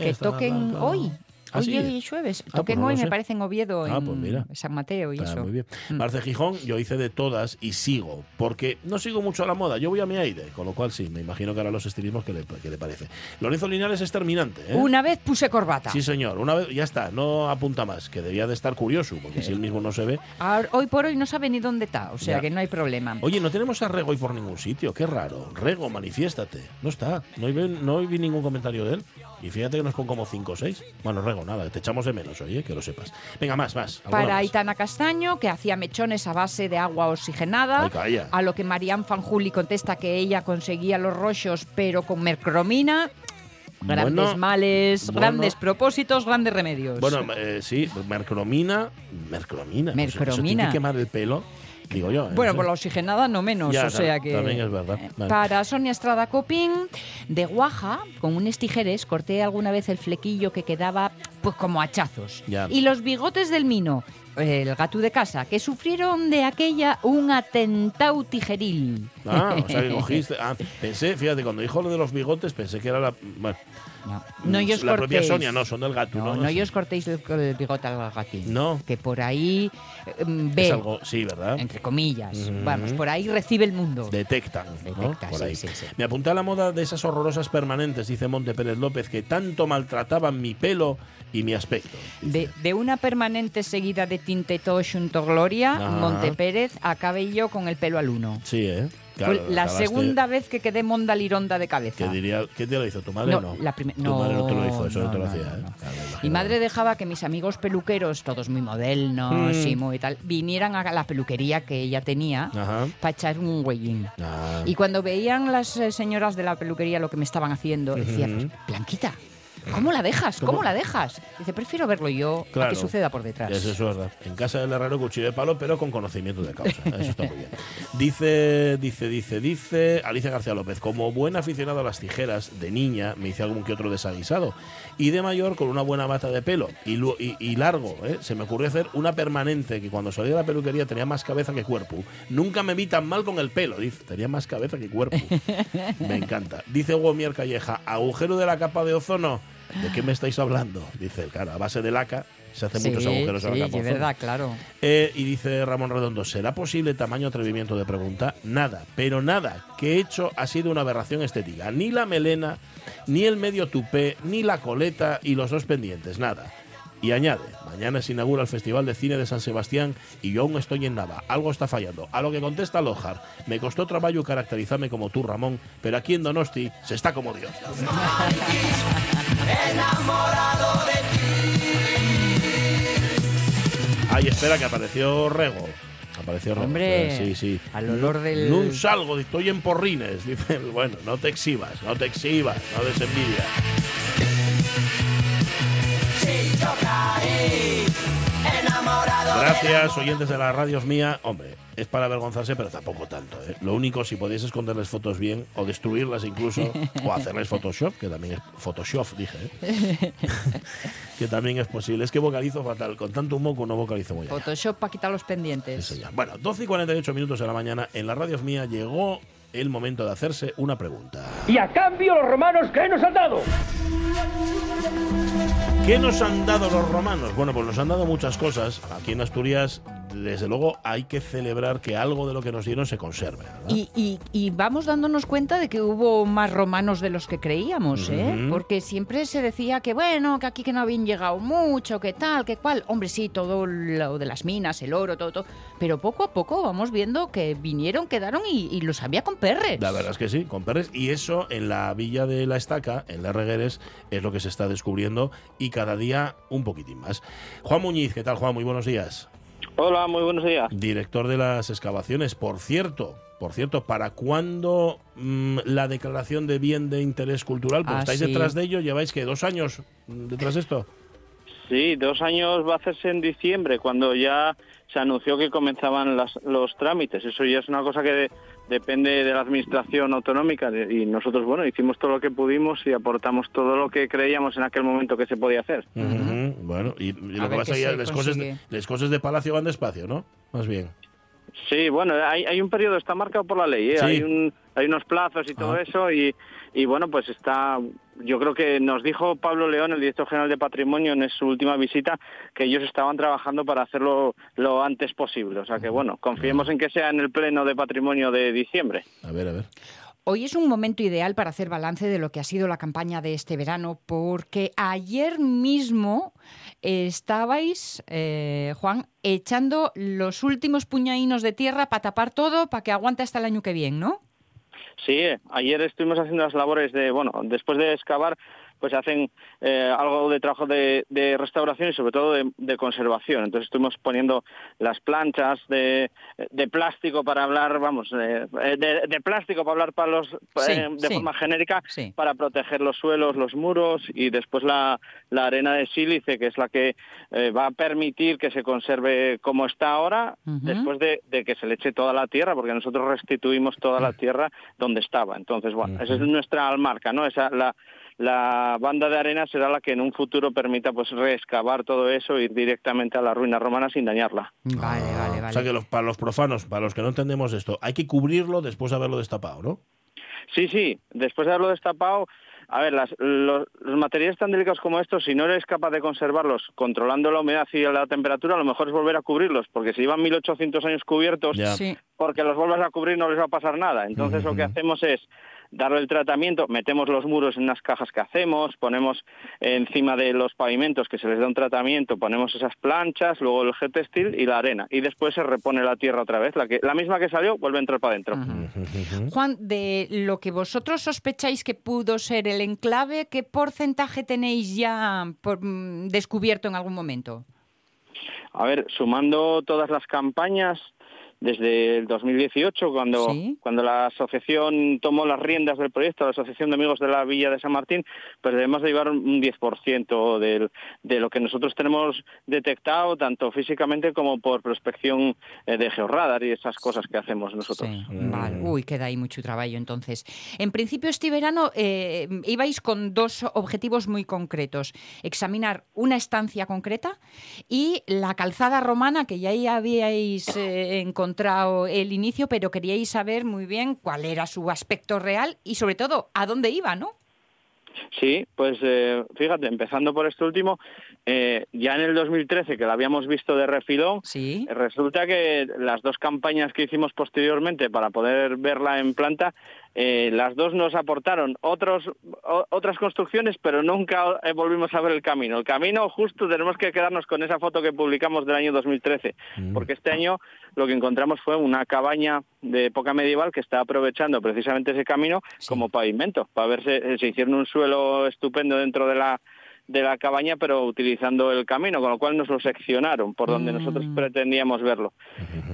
Speaker 2: Que toquen
Speaker 1: blanco.
Speaker 2: hoy.
Speaker 1: ¿Ah,
Speaker 2: Hoy
Speaker 1: sí?
Speaker 2: y jueves.
Speaker 1: Ah,
Speaker 2: Toquen
Speaker 1: pues no
Speaker 2: hoy, me
Speaker 1: sé.
Speaker 2: parece en Oviedo,
Speaker 1: Ah,
Speaker 2: en
Speaker 1: pues mira.
Speaker 2: San Mateo y
Speaker 1: Ah,
Speaker 2: eso.
Speaker 1: muy bien.
Speaker 2: Mm.
Speaker 1: Marce Gijón, yo hice de todas y sigo, porque no sigo mucho a la moda, yo voy a mi aire, con lo cual sí, me imagino que ahora los estilismos que le, que le parece. Lorenzo Linares es terminante, ¿eh?
Speaker 2: Una vez puse corbata.
Speaker 1: Sí, señor, una vez, ya está, no apunta más, que debía de estar curioso, porque si él mismo no se ve.
Speaker 2: Ahora- hoy por hoy no sabe ni dónde está, o sea
Speaker 1: Ya.
Speaker 2: que no hay problema.
Speaker 1: Oye, no tenemos a Rego hoy por ningún sitio, qué raro. Rego, manifiéstate. No está, no vi, no vi ningún comentario de él. Y fíjate que nos pon como 5 o 6. Bueno, Rego, nada, te echamos de menos, oye, que lo sepas. Venga, más, más.
Speaker 2: Para
Speaker 1: más.
Speaker 2: Aitana Castaño, que hacía mechones a base de agua oxigenada.
Speaker 1: Ay, calla.
Speaker 2: a lo que Marianne Fanjuli contesta que ella conseguía los rochos, pero con mercromina. Grandes
Speaker 1: Bueno,
Speaker 2: males,
Speaker 1: bueno.
Speaker 2: grandes propósitos, grandes remedios.
Speaker 1: Bueno, eh, sí, mercromina. Mercromina. eso- Eso tiene
Speaker 2: Mercromina.
Speaker 1: que quemar el pelo, digo yo. ¿eh?
Speaker 2: Bueno,
Speaker 1: No
Speaker 2: por la oxigenada no menos,
Speaker 1: Ya,
Speaker 2: o sea que...
Speaker 1: también es verdad.
Speaker 2: Eh,
Speaker 1: Vale.
Speaker 2: Para Sonia Estrada Copín, de Guaja, con unos tijeres, corté alguna vez el flequillo que quedaba pues como hachazos.
Speaker 1: Ya.
Speaker 2: Y los bigotes del mino, el gato de casa, que sufrieron de aquella un atentado tijeril.
Speaker 1: Ah, o sea que cogiste. Ah, pensé, fíjate, cuando dijo lo de los bigotes, pensé que era la. Bueno,
Speaker 2: No, no yo os
Speaker 1: la propia
Speaker 2: cortéis.
Speaker 1: Sonia, no, son del gato, ¿no?
Speaker 2: No, no yo os cortéis el, el bigote al gatín.
Speaker 1: No.
Speaker 2: Que por ahí eh, mm,
Speaker 1: Es
Speaker 2: ve,
Speaker 1: algo, sí, ¿verdad?
Speaker 2: entre comillas.
Speaker 1: Ujú.
Speaker 2: Vamos, por ahí recibe el mundo.
Speaker 1: Detectan, ¿no?
Speaker 2: Detecta,
Speaker 1: Por
Speaker 2: sí,
Speaker 1: ahí.
Speaker 2: sí, sí.
Speaker 1: Me apunté a la moda de esas horrorosas permanentes, dice Monte Pérez López, que tanto maltrataban mi pelo y mi aspecto.
Speaker 2: De, de una permanente seguida de tinte todo xunto Gloria,
Speaker 1: Ajá.
Speaker 2: Monte Pérez, acabé yo con el pelo al uno.
Speaker 1: Sí, ¿eh? Claro,
Speaker 2: la
Speaker 1: acabaste-
Speaker 2: segunda vez que quedé monda lironda de cabeza.
Speaker 1: Que diría, ¿Qué te lo hizo? ¿Tu madre
Speaker 2: No,
Speaker 1: no?
Speaker 2: la
Speaker 1: Tu madre no te lo hizo, eso no,
Speaker 2: no,
Speaker 1: te lo
Speaker 2: no,
Speaker 1: hacía,
Speaker 2: no,
Speaker 1: ¿eh?
Speaker 2: no.
Speaker 1: Claro,
Speaker 2: Mi madre dejaba que mis amigos peluqueros, todos muy modernos
Speaker 1: Mm.
Speaker 2: y muy tal, vinieran a la peluquería que ella tenía para echar un huellín.
Speaker 1: Ah.
Speaker 2: Y cuando veían las eh, señoras de la peluquería lo que me estaban haciendo, decía,
Speaker 1: Ujú.
Speaker 2: "Pues, Blanquita, ¿cómo la dejas? ¿Cómo,
Speaker 1: ¿Cómo?
Speaker 2: la dejas? Dice, prefiero verlo yo a
Speaker 1: Claro.
Speaker 2: que suceda por detrás.
Speaker 1: Eso es verdad. En casa del herrero cuchillo de palo, pero con conocimiento de causa. Eso está muy bien. Dice, dice, dice, dice Alicia García López, como buen aficionado a las tijeras, de niña me hice algún que otro desaguisado. Y de mayor, con una buena bata de pelo y, y- y largo, ¿eh? se me ocurrió hacer una permanente que cuando salía de la peluquería tenía más cabeza que cuerpo. Nunca me vi tan mal con el pelo, dice. Tenía más cabeza que cuerpo. Me encanta. Dice Hugo Mier Calleja, agujero de la capa de ozono. ¿De qué me estáis hablando? Dice, claro, a base de laca se hacen
Speaker 2: Sí,
Speaker 1: muchos agujeros
Speaker 2: sí,
Speaker 1: la capa de
Speaker 2: es
Speaker 1: ozono.
Speaker 2: verdad, claro.
Speaker 1: Eh, y dice Ramón Redondo, ¿será posible tamaño atrevimiento de pregunta? Nada, pero nada que he hecho ha sido una aberración estética. Ni la melena, ni el medio tupé, ni la coleta y los dos pendientes, nada. Y añade, mañana se inaugura el Festival de Cine de San Sebastián y yo aún estoy en nada, algo está fallando. A lo que contesta Lojar, me costó trabajo caracterizarme como tú, Ramón, pero aquí en Donosti se está como Dios.
Speaker 6: enamorado de
Speaker 1: Ay, espera, que apareció Rego. Apareció Rego.
Speaker 2: Hombre,
Speaker 1: sí, sí.
Speaker 2: al olor del-
Speaker 1: No salgo, estoy en porrines. Dice, bueno, no te exhibas, no te exhibas, no des envidia.
Speaker 6: ti. Yo caí enamorado
Speaker 1: Gracias, oyentes de las radios mía. Hombre, es para avergonzarse, pero tampoco tanto. ¿eh? Lo único, si podéis esconderles fotos bien, o destruirlas incluso, o hacerles Photoshop, que también es Photoshop, dije, ¿eh? que también es posible. Es que vocalizo fatal. Con tanto moco no vocalizo muy bien.
Speaker 2: Photoshop para quitar los pendientes.
Speaker 1: Sí, señor. Bueno, 12 y 48 minutos de la mañana en las radios mía llegó el momento de hacerse una pregunta.
Speaker 7: Y a cambio los romanos, ¿qué nos han dado?
Speaker 1: ¿Qué nos han dado los romanos? Bueno, pues nos han dado muchas cosas. Aquí en Asturias, desde luego, hay que celebrar que algo de lo que nos dieron se conserve.
Speaker 2: Y, y- y vamos dándonos cuenta de que hubo más romanos de los que creíamos, ¿eh? Porque siempre se decía que, bueno, que aquí que no habían llegado mucho, que tal, que cual. Hombre, sí, todo lo de las minas, el oro, todo, todo. Pero poco a poco vamos viendo que vinieron, quedaron y, y los había con perres.
Speaker 1: La verdad es que sí, con perres. Y eso en la villa de la Estaca, en la Regueres, es lo que se está descubriendo y cada día un poquitín más. Juan Muñiz, ¿qué tal, Juan? Muy buenos días.
Speaker 8: Hola, muy buenos días.
Speaker 1: Director de las excavaciones. Por cierto, por cierto, ¿para cuándo mm, la declaración de bien de interés cultural? Porque
Speaker 2: Ah,
Speaker 1: estáis
Speaker 2: sí.
Speaker 1: detrás de ello, lleváis que dos años detrás de esto.
Speaker 8: Sí, dos años va a hacerse en diciembre, cuando ya se anunció que comenzaban las- los trámites. Eso ya es una cosa que de- depende de la administración autonómica de- y nosotros, bueno, hicimos todo lo que pudimos y aportamos todo lo que creíamos en aquel momento que se podía hacer.
Speaker 1: Bueno, y, y lo
Speaker 2: A
Speaker 1: que pasa es que
Speaker 2: se
Speaker 1: las cosas, de,
Speaker 2: consigue.
Speaker 1: las cosas de palacio van despacio, ¿no? Más bien.
Speaker 8: Sí, bueno, hay, hay un periodo, está marcado por la ley, ¿eh?
Speaker 1: Sí.
Speaker 8: hay, un, hay unos plazos y todo
Speaker 1: Ah.
Speaker 8: eso y, y bueno, pues está, yo creo que nos dijo Pablo León, el director general de Patrimonio, en su última visita, que ellos estaban trabajando para hacerlo lo antes posible. O sea que bueno, confiemos en que sea en el Pleno de Patrimonio de diciembre.
Speaker 1: A ver, a ver.
Speaker 2: Hoy es un momento ideal para hacer balance de lo que ha sido la campaña de este verano, porque ayer mismo estabais, eh, Juan, echando los últimos puñainos de tierra para tapar todo, para que aguante hasta el año que viene, ¿no?
Speaker 8: Sí, ayer estuvimos haciendo las labores de, bueno, después de excavar, pues hacen eh, algo de trabajo de, de restauración y sobre todo de, de conservación. Entonces estuvimos poniendo las planchas de, de plástico para hablar, vamos, eh, de, de plástico para hablar para los,
Speaker 2: Sí,
Speaker 8: eh, de
Speaker 2: sí.
Speaker 8: forma genérica
Speaker 2: Sí.
Speaker 8: para proteger los suelos, los muros y después la, la arena de sílice, que es la que eh, va a permitir que se conserve como está ahora, después de, que se le eche toda la tierra, porque nosotros restituimos toda la tierra donde estaba. Entonces, bueno, esa es nuestra marca, ¿no? Esa, la, la banda de arena será la que en un futuro permita pues reexcavar todo eso e ir directamente a la ruina romana sin dañarla.
Speaker 2: Vale, vale,
Speaker 1: O
Speaker 2: vale.
Speaker 1: sea que los- para los profanos, para los que no entendemos esto, hay que cubrirlo después de haberlo destapado, ¿no?
Speaker 8: Sí, sí, después de haberlo destapado, a ver, las- los, los materiales tan delicados como estos, si no eres capaz de conservarlos controlando la humedad y la temperatura, a lo mejor es volver a cubrirlos, porque si llevan 1800 años cubiertos.
Speaker 2: Sí.
Speaker 8: porque los vuelvas a cubrir no les va a pasar nada. Entonces lo que hacemos es darle el tratamiento, metemos los muros en unas cajas que hacemos, ponemos encima de los pavimentos que se les da un tratamiento, ponemos esas planchas, luego el gel textil y la arena. Y después se repone la tierra otra vez. La, que, la misma que salió vuelve a entrar para adentro.
Speaker 2: Juan, de lo que vosotros sospecháis que pudo ser el enclave, ¿qué porcentaje tenéis ya por- mm, descubierto en algún momento?
Speaker 8: A ver, sumando todas las campañas desde el 2018, cuando,
Speaker 2: Sí.
Speaker 8: cuando la asociación tomó las riendas del proyecto, la Asociación de Amigos de la Villa de San Martín, pues debemos de llevar un 10% del, de lo que nosotros tenemos detectado, tanto físicamente como por prospección eh, de georradar y esas cosas que hacemos nosotros.
Speaker 2: Sí, vale. Uy, queda ahí mucho trabajo entonces. En principio este verano eh, ibais con dos objetivos muy concretos. Examinar una estancia concreta y la calzada romana, que ya ahí habíais eh, encontrado el inicio, pero queríais saber muy bien cuál era su aspecto real y sobre todo a dónde iba, ¿no?
Speaker 8: Sí, pues eh, fíjate, empezando por este último, eh, ya en el 2013, que la habíamos visto de refilón,
Speaker 2: Sí.
Speaker 8: resulta que las dos campañas que hicimos posteriormente para poder verla en planta, eh, las dos nos aportaron otros, o- otras construcciones, pero nunca eh, volvimos a ver el camino. El camino justo tenemos que quedarnos con esa foto que publicamos del año 2013, porque este año lo que encontramos fue una cabaña de época medieval que está aprovechando precisamente ese camino
Speaker 2: Sí.
Speaker 8: como pavimento, para verse, eh, se hicieron un suelo estupendo dentro de la de la cabaña, pero utilizando el camino, con lo cual nos lo seccionaron por donde
Speaker 2: Mm.
Speaker 8: nosotros pretendíamos verlo.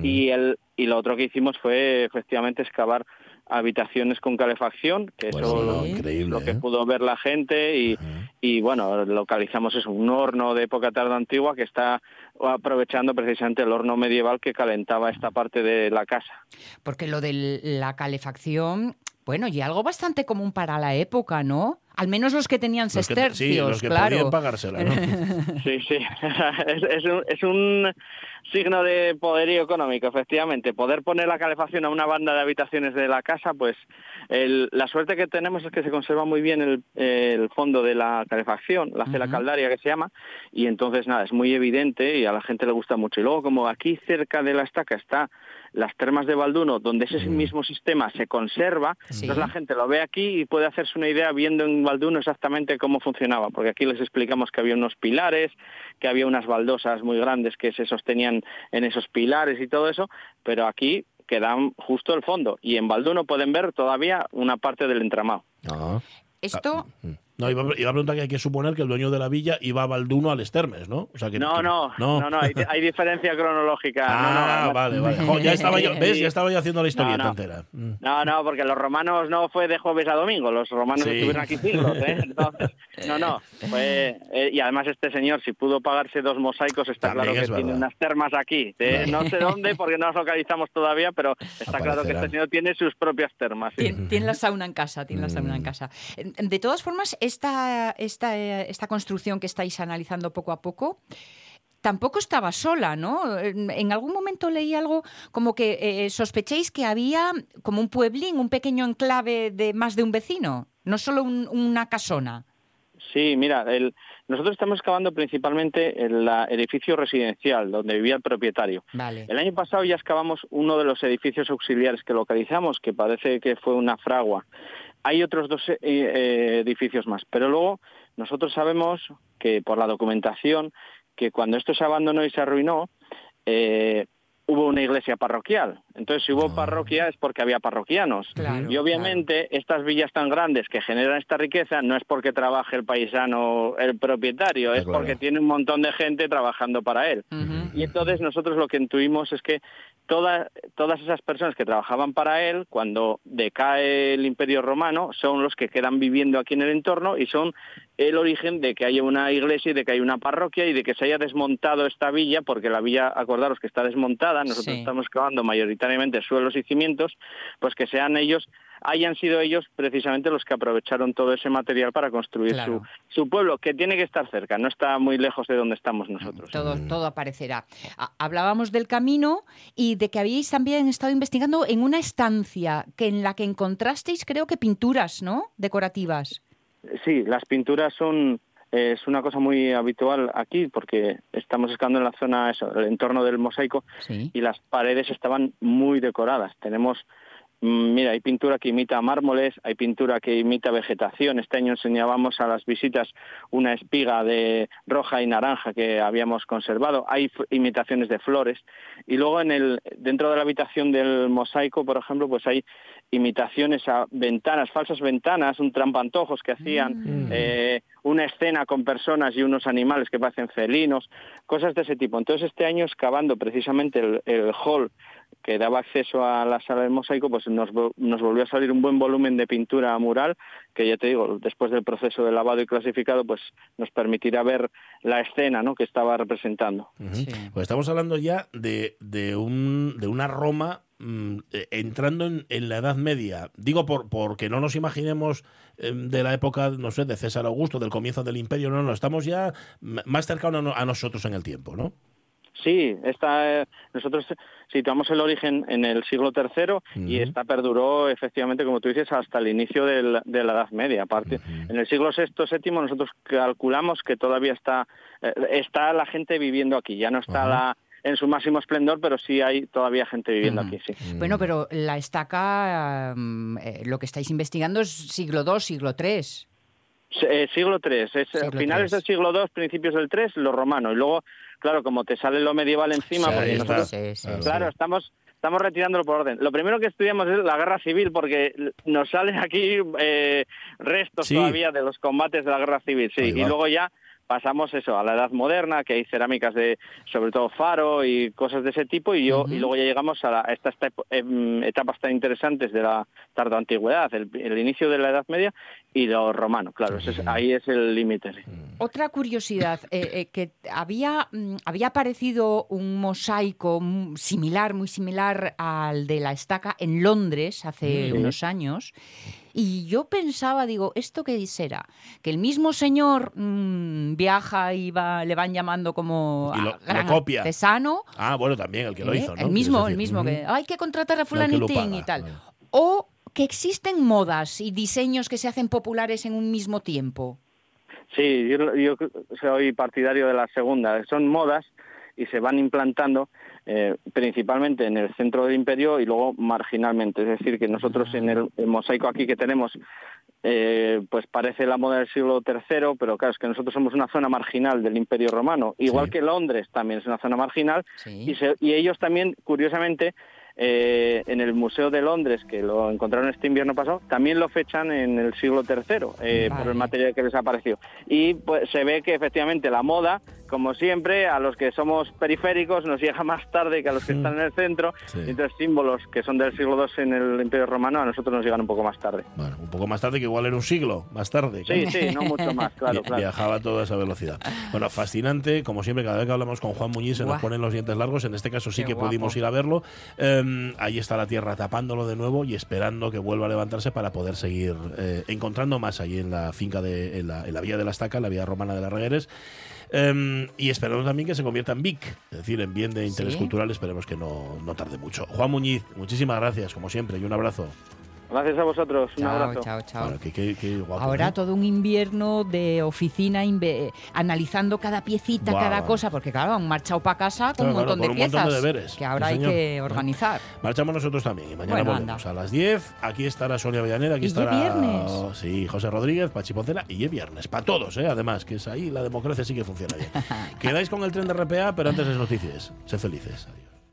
Speaker 8: Y el y lo otro que hicimos fue efectivamente excavar habitaciones con calefacción, que
Speaker 1: Pues
Speaker 8: eso
Speaker 1: no,
Speaker 8: lo,
Speaker 1: increíble,
Speaker 8: lo que
Speaker 1: ¿eh?
Speaker 8: pudo ver la gente y, y bueno, localizamos eso, un horno de época tarda antigua que está aprovechando precisamente el horno medieval que calentaba esta parte de la casa.
Speaker 2: Porque lo de la calefacción, bueno, y algo bastante común para la época, ¿no? Al menos los que tenían sestercios,
Speaker 1: sí, los que
Speaker 2: claro.
Speaker 1: podían pagársela, ¿no?
Speaker 8: Sí, sí, es, es un, es un signo de poderío económico, efectivamente. Poder poner la calefacción a una banda de habitaciones de la casa, pues el- la suerte que tenemos es que se conserva muy bien el, el fondo de la calefacción, la cela caldaria que se llama, y entonces nada, es muy evidente y a la gente le gusta mucho. Y luego como aquí cerca de la estaca está las termas de Balduno, donde ese mismo sistema se conserva,
Speaker 2: Sí.
Speaker 8: entonces la gente lo ve aquí y puede hacerse una idea viendo en Balduno exactamente cómo funcionaba, porque aquí les explicamos que había unos pilares, que había unas baldosas muy grandes que se sostenían en esos pilares y todo eso, pero aquí quedan justo el fondo y en Balduno pueden ver todavía una parte del entramado.
Speaker 1: Ah.
Speaker 2: Esto,
Speaker 1: No, iba, a- iba a preguntar que hay que suponer que el dueño de la villa iba a Balduno al Estermes, ¿no? O sea que,
Speaker 8: No,
Speaker 1: que-
Speaker 8: no, no, no, hay, hay diferencia cronológica. No, no,
Speaker 1: Ah,
Speaker 8: no.
Speaker 1: vale, vale. Jo, ya estaba yo. Ya estaba yo haciendo la historieta
Speaker 8: No, no.
Speaker 1: entera. Mm.
Speaker 8: No, no, porque los romanos no fue de jueves a domingo, los romanos
Speaker 1: Sí.
Speaker 8: estuvieron aquí siglos, ¿eh? Entonces, no, no, fue, eh, y además este señor, si pudo pagarse dos mosaicos, está
Speaker 1: También
Speaker 8: claro que tiene unas termas aquí, ¿eh? no sé dónde, porque no las localizamos todavía, pero está claro que este señor tiene sus propias termas. sí.
Speaker 2: Tien- Tiene la sauna en casa, tiene la sauna en
Speaker 1: Mm.
Speaker 2: casa. De todas formas, esta, esta, eh, esta construcción que estáis analizando poco a poco, tampoco estaba sola, ¿no? En algún momento leí algo como que eh, sospechéis que había como un pueblín, un pequeño enclave de más de un vecino, no solo un- una casona.
Speaker 8: Sí, mira, el- nosotros estamos excavando principalmente el la- edificio residencial donde vivía el propietario.
Speaker 2: Vale.
Speaker 8: El año pasado ya excavamos uno de los edificios auxiliares que localizamos, que parece que fue una fragua. Hay otros dos eh, eh, edificios más, pero luego nosotros sabemos que por la documentación que cuando esto se abandonó y se arruinó, eh, hubo una iglesia parroquial. Entonces, si hubo parroquia es porque había parroquianos.
Speaker 2: Claro,
Speaker 8: y obviamente estas villas tan grandes que generan esta riqueza no es porque trabaje el paisano, el propietario, es
Speaker 1: claro.
Speaker 8: porque tiene un montón de gente trabajando para él. Y entonces nosotros lo que intuimos es que toda- todas esas personas que trabajaban para él, cuando decae el Imperio Romano, son los que quedan viviendo aquí en el entorno y son el origen de que haya una iglesia y de que haya una parroquia y de que se haya desmontado esta villa, porque la villa, acordaros que está desmontada, nosotros
Speaker 2: Sí.
Speaker 8: estamos cavando mayoritariamente suelos y cimientos, pues que sean ellos, hayan sido ellos precisamente los que aprovecharon todo ese material para construir
Speaker 2: Claro.
Speaker 8: su, su pueblo, que tiene que estar cerca, no está muy lejos de donde estamos nosotros.
Speaker 2: Todo, todo aparecerá. Ha- Hablábamos del camino y de que habíais también estado investigando en una estancia que en la que encontrasteis, creo que pinturas, ¿no? Decorativas.
Speaker 8: Sí, las pinturas son eh, es una cosa muy habitual aquí porque estamos excavando en la zona, eso, el entorno del mosaico
Speaker 2: Sí.
Speaker 8: y las paredes estaban muy decoradas. Tenemos, mm, mira, hay pintura que imita mármoles, hay pintura que imita vegetación. Este año enseñábamos a las visitas una espiga de roja y naranja que habíamos conservado. Hay imitaciones de flores y luego en el dentro de la habitación del mosaico, por ejemplo, pues hay imitaciones a ventanas, falsas ventanas, un trampantojos que hacían, eh, una escena con personas y unos animales que parecen felinos, cosas de ese tipo. Entonces este año excavando precisamente el, el hall que daba acceso a la sala del mosaico, pues nos, vo- nos volvió a salir un buen volumen de pintura mural, que ya te digo, después del proceso de lavado y clasificado, pues nos permitirá ver la escena ¿no? que estaba representando.
Speaker 1: Pues estamos hablando ya de, de, un, de una Roma mm, eh, entrando en, en la Edad Media. Digo por porque no nos imaginemos eh, de la época, no sé, de César Augusto, del comienzo del imperio. No, no, estamos ya más cercanos a no- a nosotros en el tiempo, ¿no?
Speaker 8: Sí, está, eh, nosotros situamos el origen en el siglo III y esta perduró efectivamente, como tú dices, hasta el inicio del- de la Edad Media. Aparte, en el siglo VI, VII nosotros calculamos que todavía está, eh, está la gente viviendo aquí. Ya no está la, en su máximo esplendor, pero sí hay todavía gente viviendo aquí, sí.
Speaker 2: Bueno, pero la estaca, mm, eh, lo que estáis investigando es siglo II, siglo III.
Speaker 8: Eh, siglo III, es eh,
Speaker 2: Siglo
Speaker 8: finales
Speaker 2: III.
Speaker 8: del siglo II, principios del III, lo romano. Y luego, claro, como te sale lo medieval encima,
Speaker 1: Sí,
Speaker 8: porque
Speaker 1: ahí
Speaker 8: nosotros-
Speaker 1: está.
Speaker 2: Sí, sí,
Speaker 1: Claro.
Speaker 8: estamos estamos retirándolo por orden. Lo primero que estudiamos es la guerra civil porque nos salen aquí eh, restos
Speaker 1: Sí.
Speaker 8: todavía de los combates de la guerra civil, sí. Y luego ya pasamos eso a la edad moderna, que hay cerámicas de sobre todo faro y cosas de ese tipo y yo y luego ya llegamos a, la- a estas esta- em, etapas tan interesantes de la tardo antigüedad, el, el inicio de la Edad Media y lo romano, claro, es- ahí es el límite.
Speaker 2: Otra curiosidad, eh, eh, que había, mm, había aparecido un mosaico similar, muy similar al de la estaca en Londres hace unos años. Y yo pensaba, digo, ¿esto qué será? Que el mismo señor mm, viaja y va, le van llamando como
Speaker 1: Y lo-
Speaker 2: a
Speaker 1: lo
Speaker 2: gran
Speaker 1: copia.
Speaker 2: artesano.
Speaker 1: Ah, bueno, también el que lo
Speaker 2: ¿eh?
Speaker 1: hizo, ¿no?
Speaker 2: El mismo, el mismo, que hay que contratar a fulanitín
Speaker 1: paga,
Speaker 2: y tal. O que existen modas y diseños que se hacen populares en un mismo tiempo.
Speaker 8: Sí, yo, yo soy partidario de la segunda. Son modas y se van implantando eh, principalmente en el centro del imperio y luego marginalmente. Es decir, que nosotros en el, el mosaico aquí que tenemos, eh, pues parece la moda del siglo III, pero claro, es que nosotros somos una zona marginal del imperio romano. Igual
Speaker 1: Sí.
Speaker 8: que Londres también es una zona marginal
Speaker 2: Sí.
Speaker 8: y, se- y ellos también, curiosamente, eh, en el Museo de Londres, que lo encontraron este invierno pasado, también lo fechan en el siglo III, eh, por el material que les apareció. Y pues se ve que efectivamente la moda, como siempre, a los que somos periféricos nos llega más tarde que a los que están en el centro,
Speaker 1: Sí.
Speaker 8: y entonces símbolos que son del siglo II en el Imperio Romano a nosotros nos llegan un poco más tarde.
Speaker 1: Bueno, un poco más tarde, que igual era un siglo más tarde.
Speaker 8: Sí,
Speaker 1: claro.
Speaker 8: sí, no mucho más, claro, claro.
Speaker 1: Viajaba a toda esa velocidad. Bueno, fascinante. Como siempre, cada vez que hablamos con Juan Muñiz se nos ponen los dientes largos. En este caso sí
Speaker 2: Qué
Speaker 1: que
Speaker 2: guapo.
Speaker 1: pudimos ir a verlo. Eh, ahí está la tierra tapándolo de nuevo y esperando que vuelva a levantarse para poder seguir eh, encontrando más allí en la finca de en la, en la vía de la Estaca, en la vía romana de las Regueres. Eh, y esperamos también que se convierta en BIC, es decir, en bien de interés
Speaker 2: Sí.
Speaker 1: cultural. Esperemos que no, no tarde mucho. Juan Muñiz, muchísimas gracias, como siempre, y un abrazo.
Speaker 8: Gracias a vosotros, un
Speaker 2: Chao,
Speaker 8: abrazo.
Speaker 2: chao, chao.
Speaker 1: Bueno, guapo,
Speaker 2: Ahora
Speaker 1: ¿eh?
Speaker 2: todo un invierno de oficina inve- analizando cada piecita, cada cosa, porque claro, han marchado para casa con
Speaker 1: Claro,
Speaker 2: un montón
Speaker 1: claro,
Speaker 2: de
Speaker 1: un montón
Speaker 2: piezas
Speaker 1: de deberes.
Speaker 2: que ahora hay
Speaker 1: señor.
Speaker 2: que organizar.
Speaker 1: Marchamos nosotros también y mañana
Speaker 2: Bueno,
Speaker 1: volvemos
Speaker 2: anda.
Speaker 1: a las 10. Aquí estará Sonia Villanera, aquí
Speaker 2: ¿Y
Speaker 1: estará
Speaker 2: viernes?
Speaker 1: sí, José Rodríguez, Pachi Poncela y es viernes. Para todos, ¿eh? además, que es ahí la democracia sí que funciona bien. Quedáis con el tren de RPA, pero antes es noticias. Sed felices. Adiós.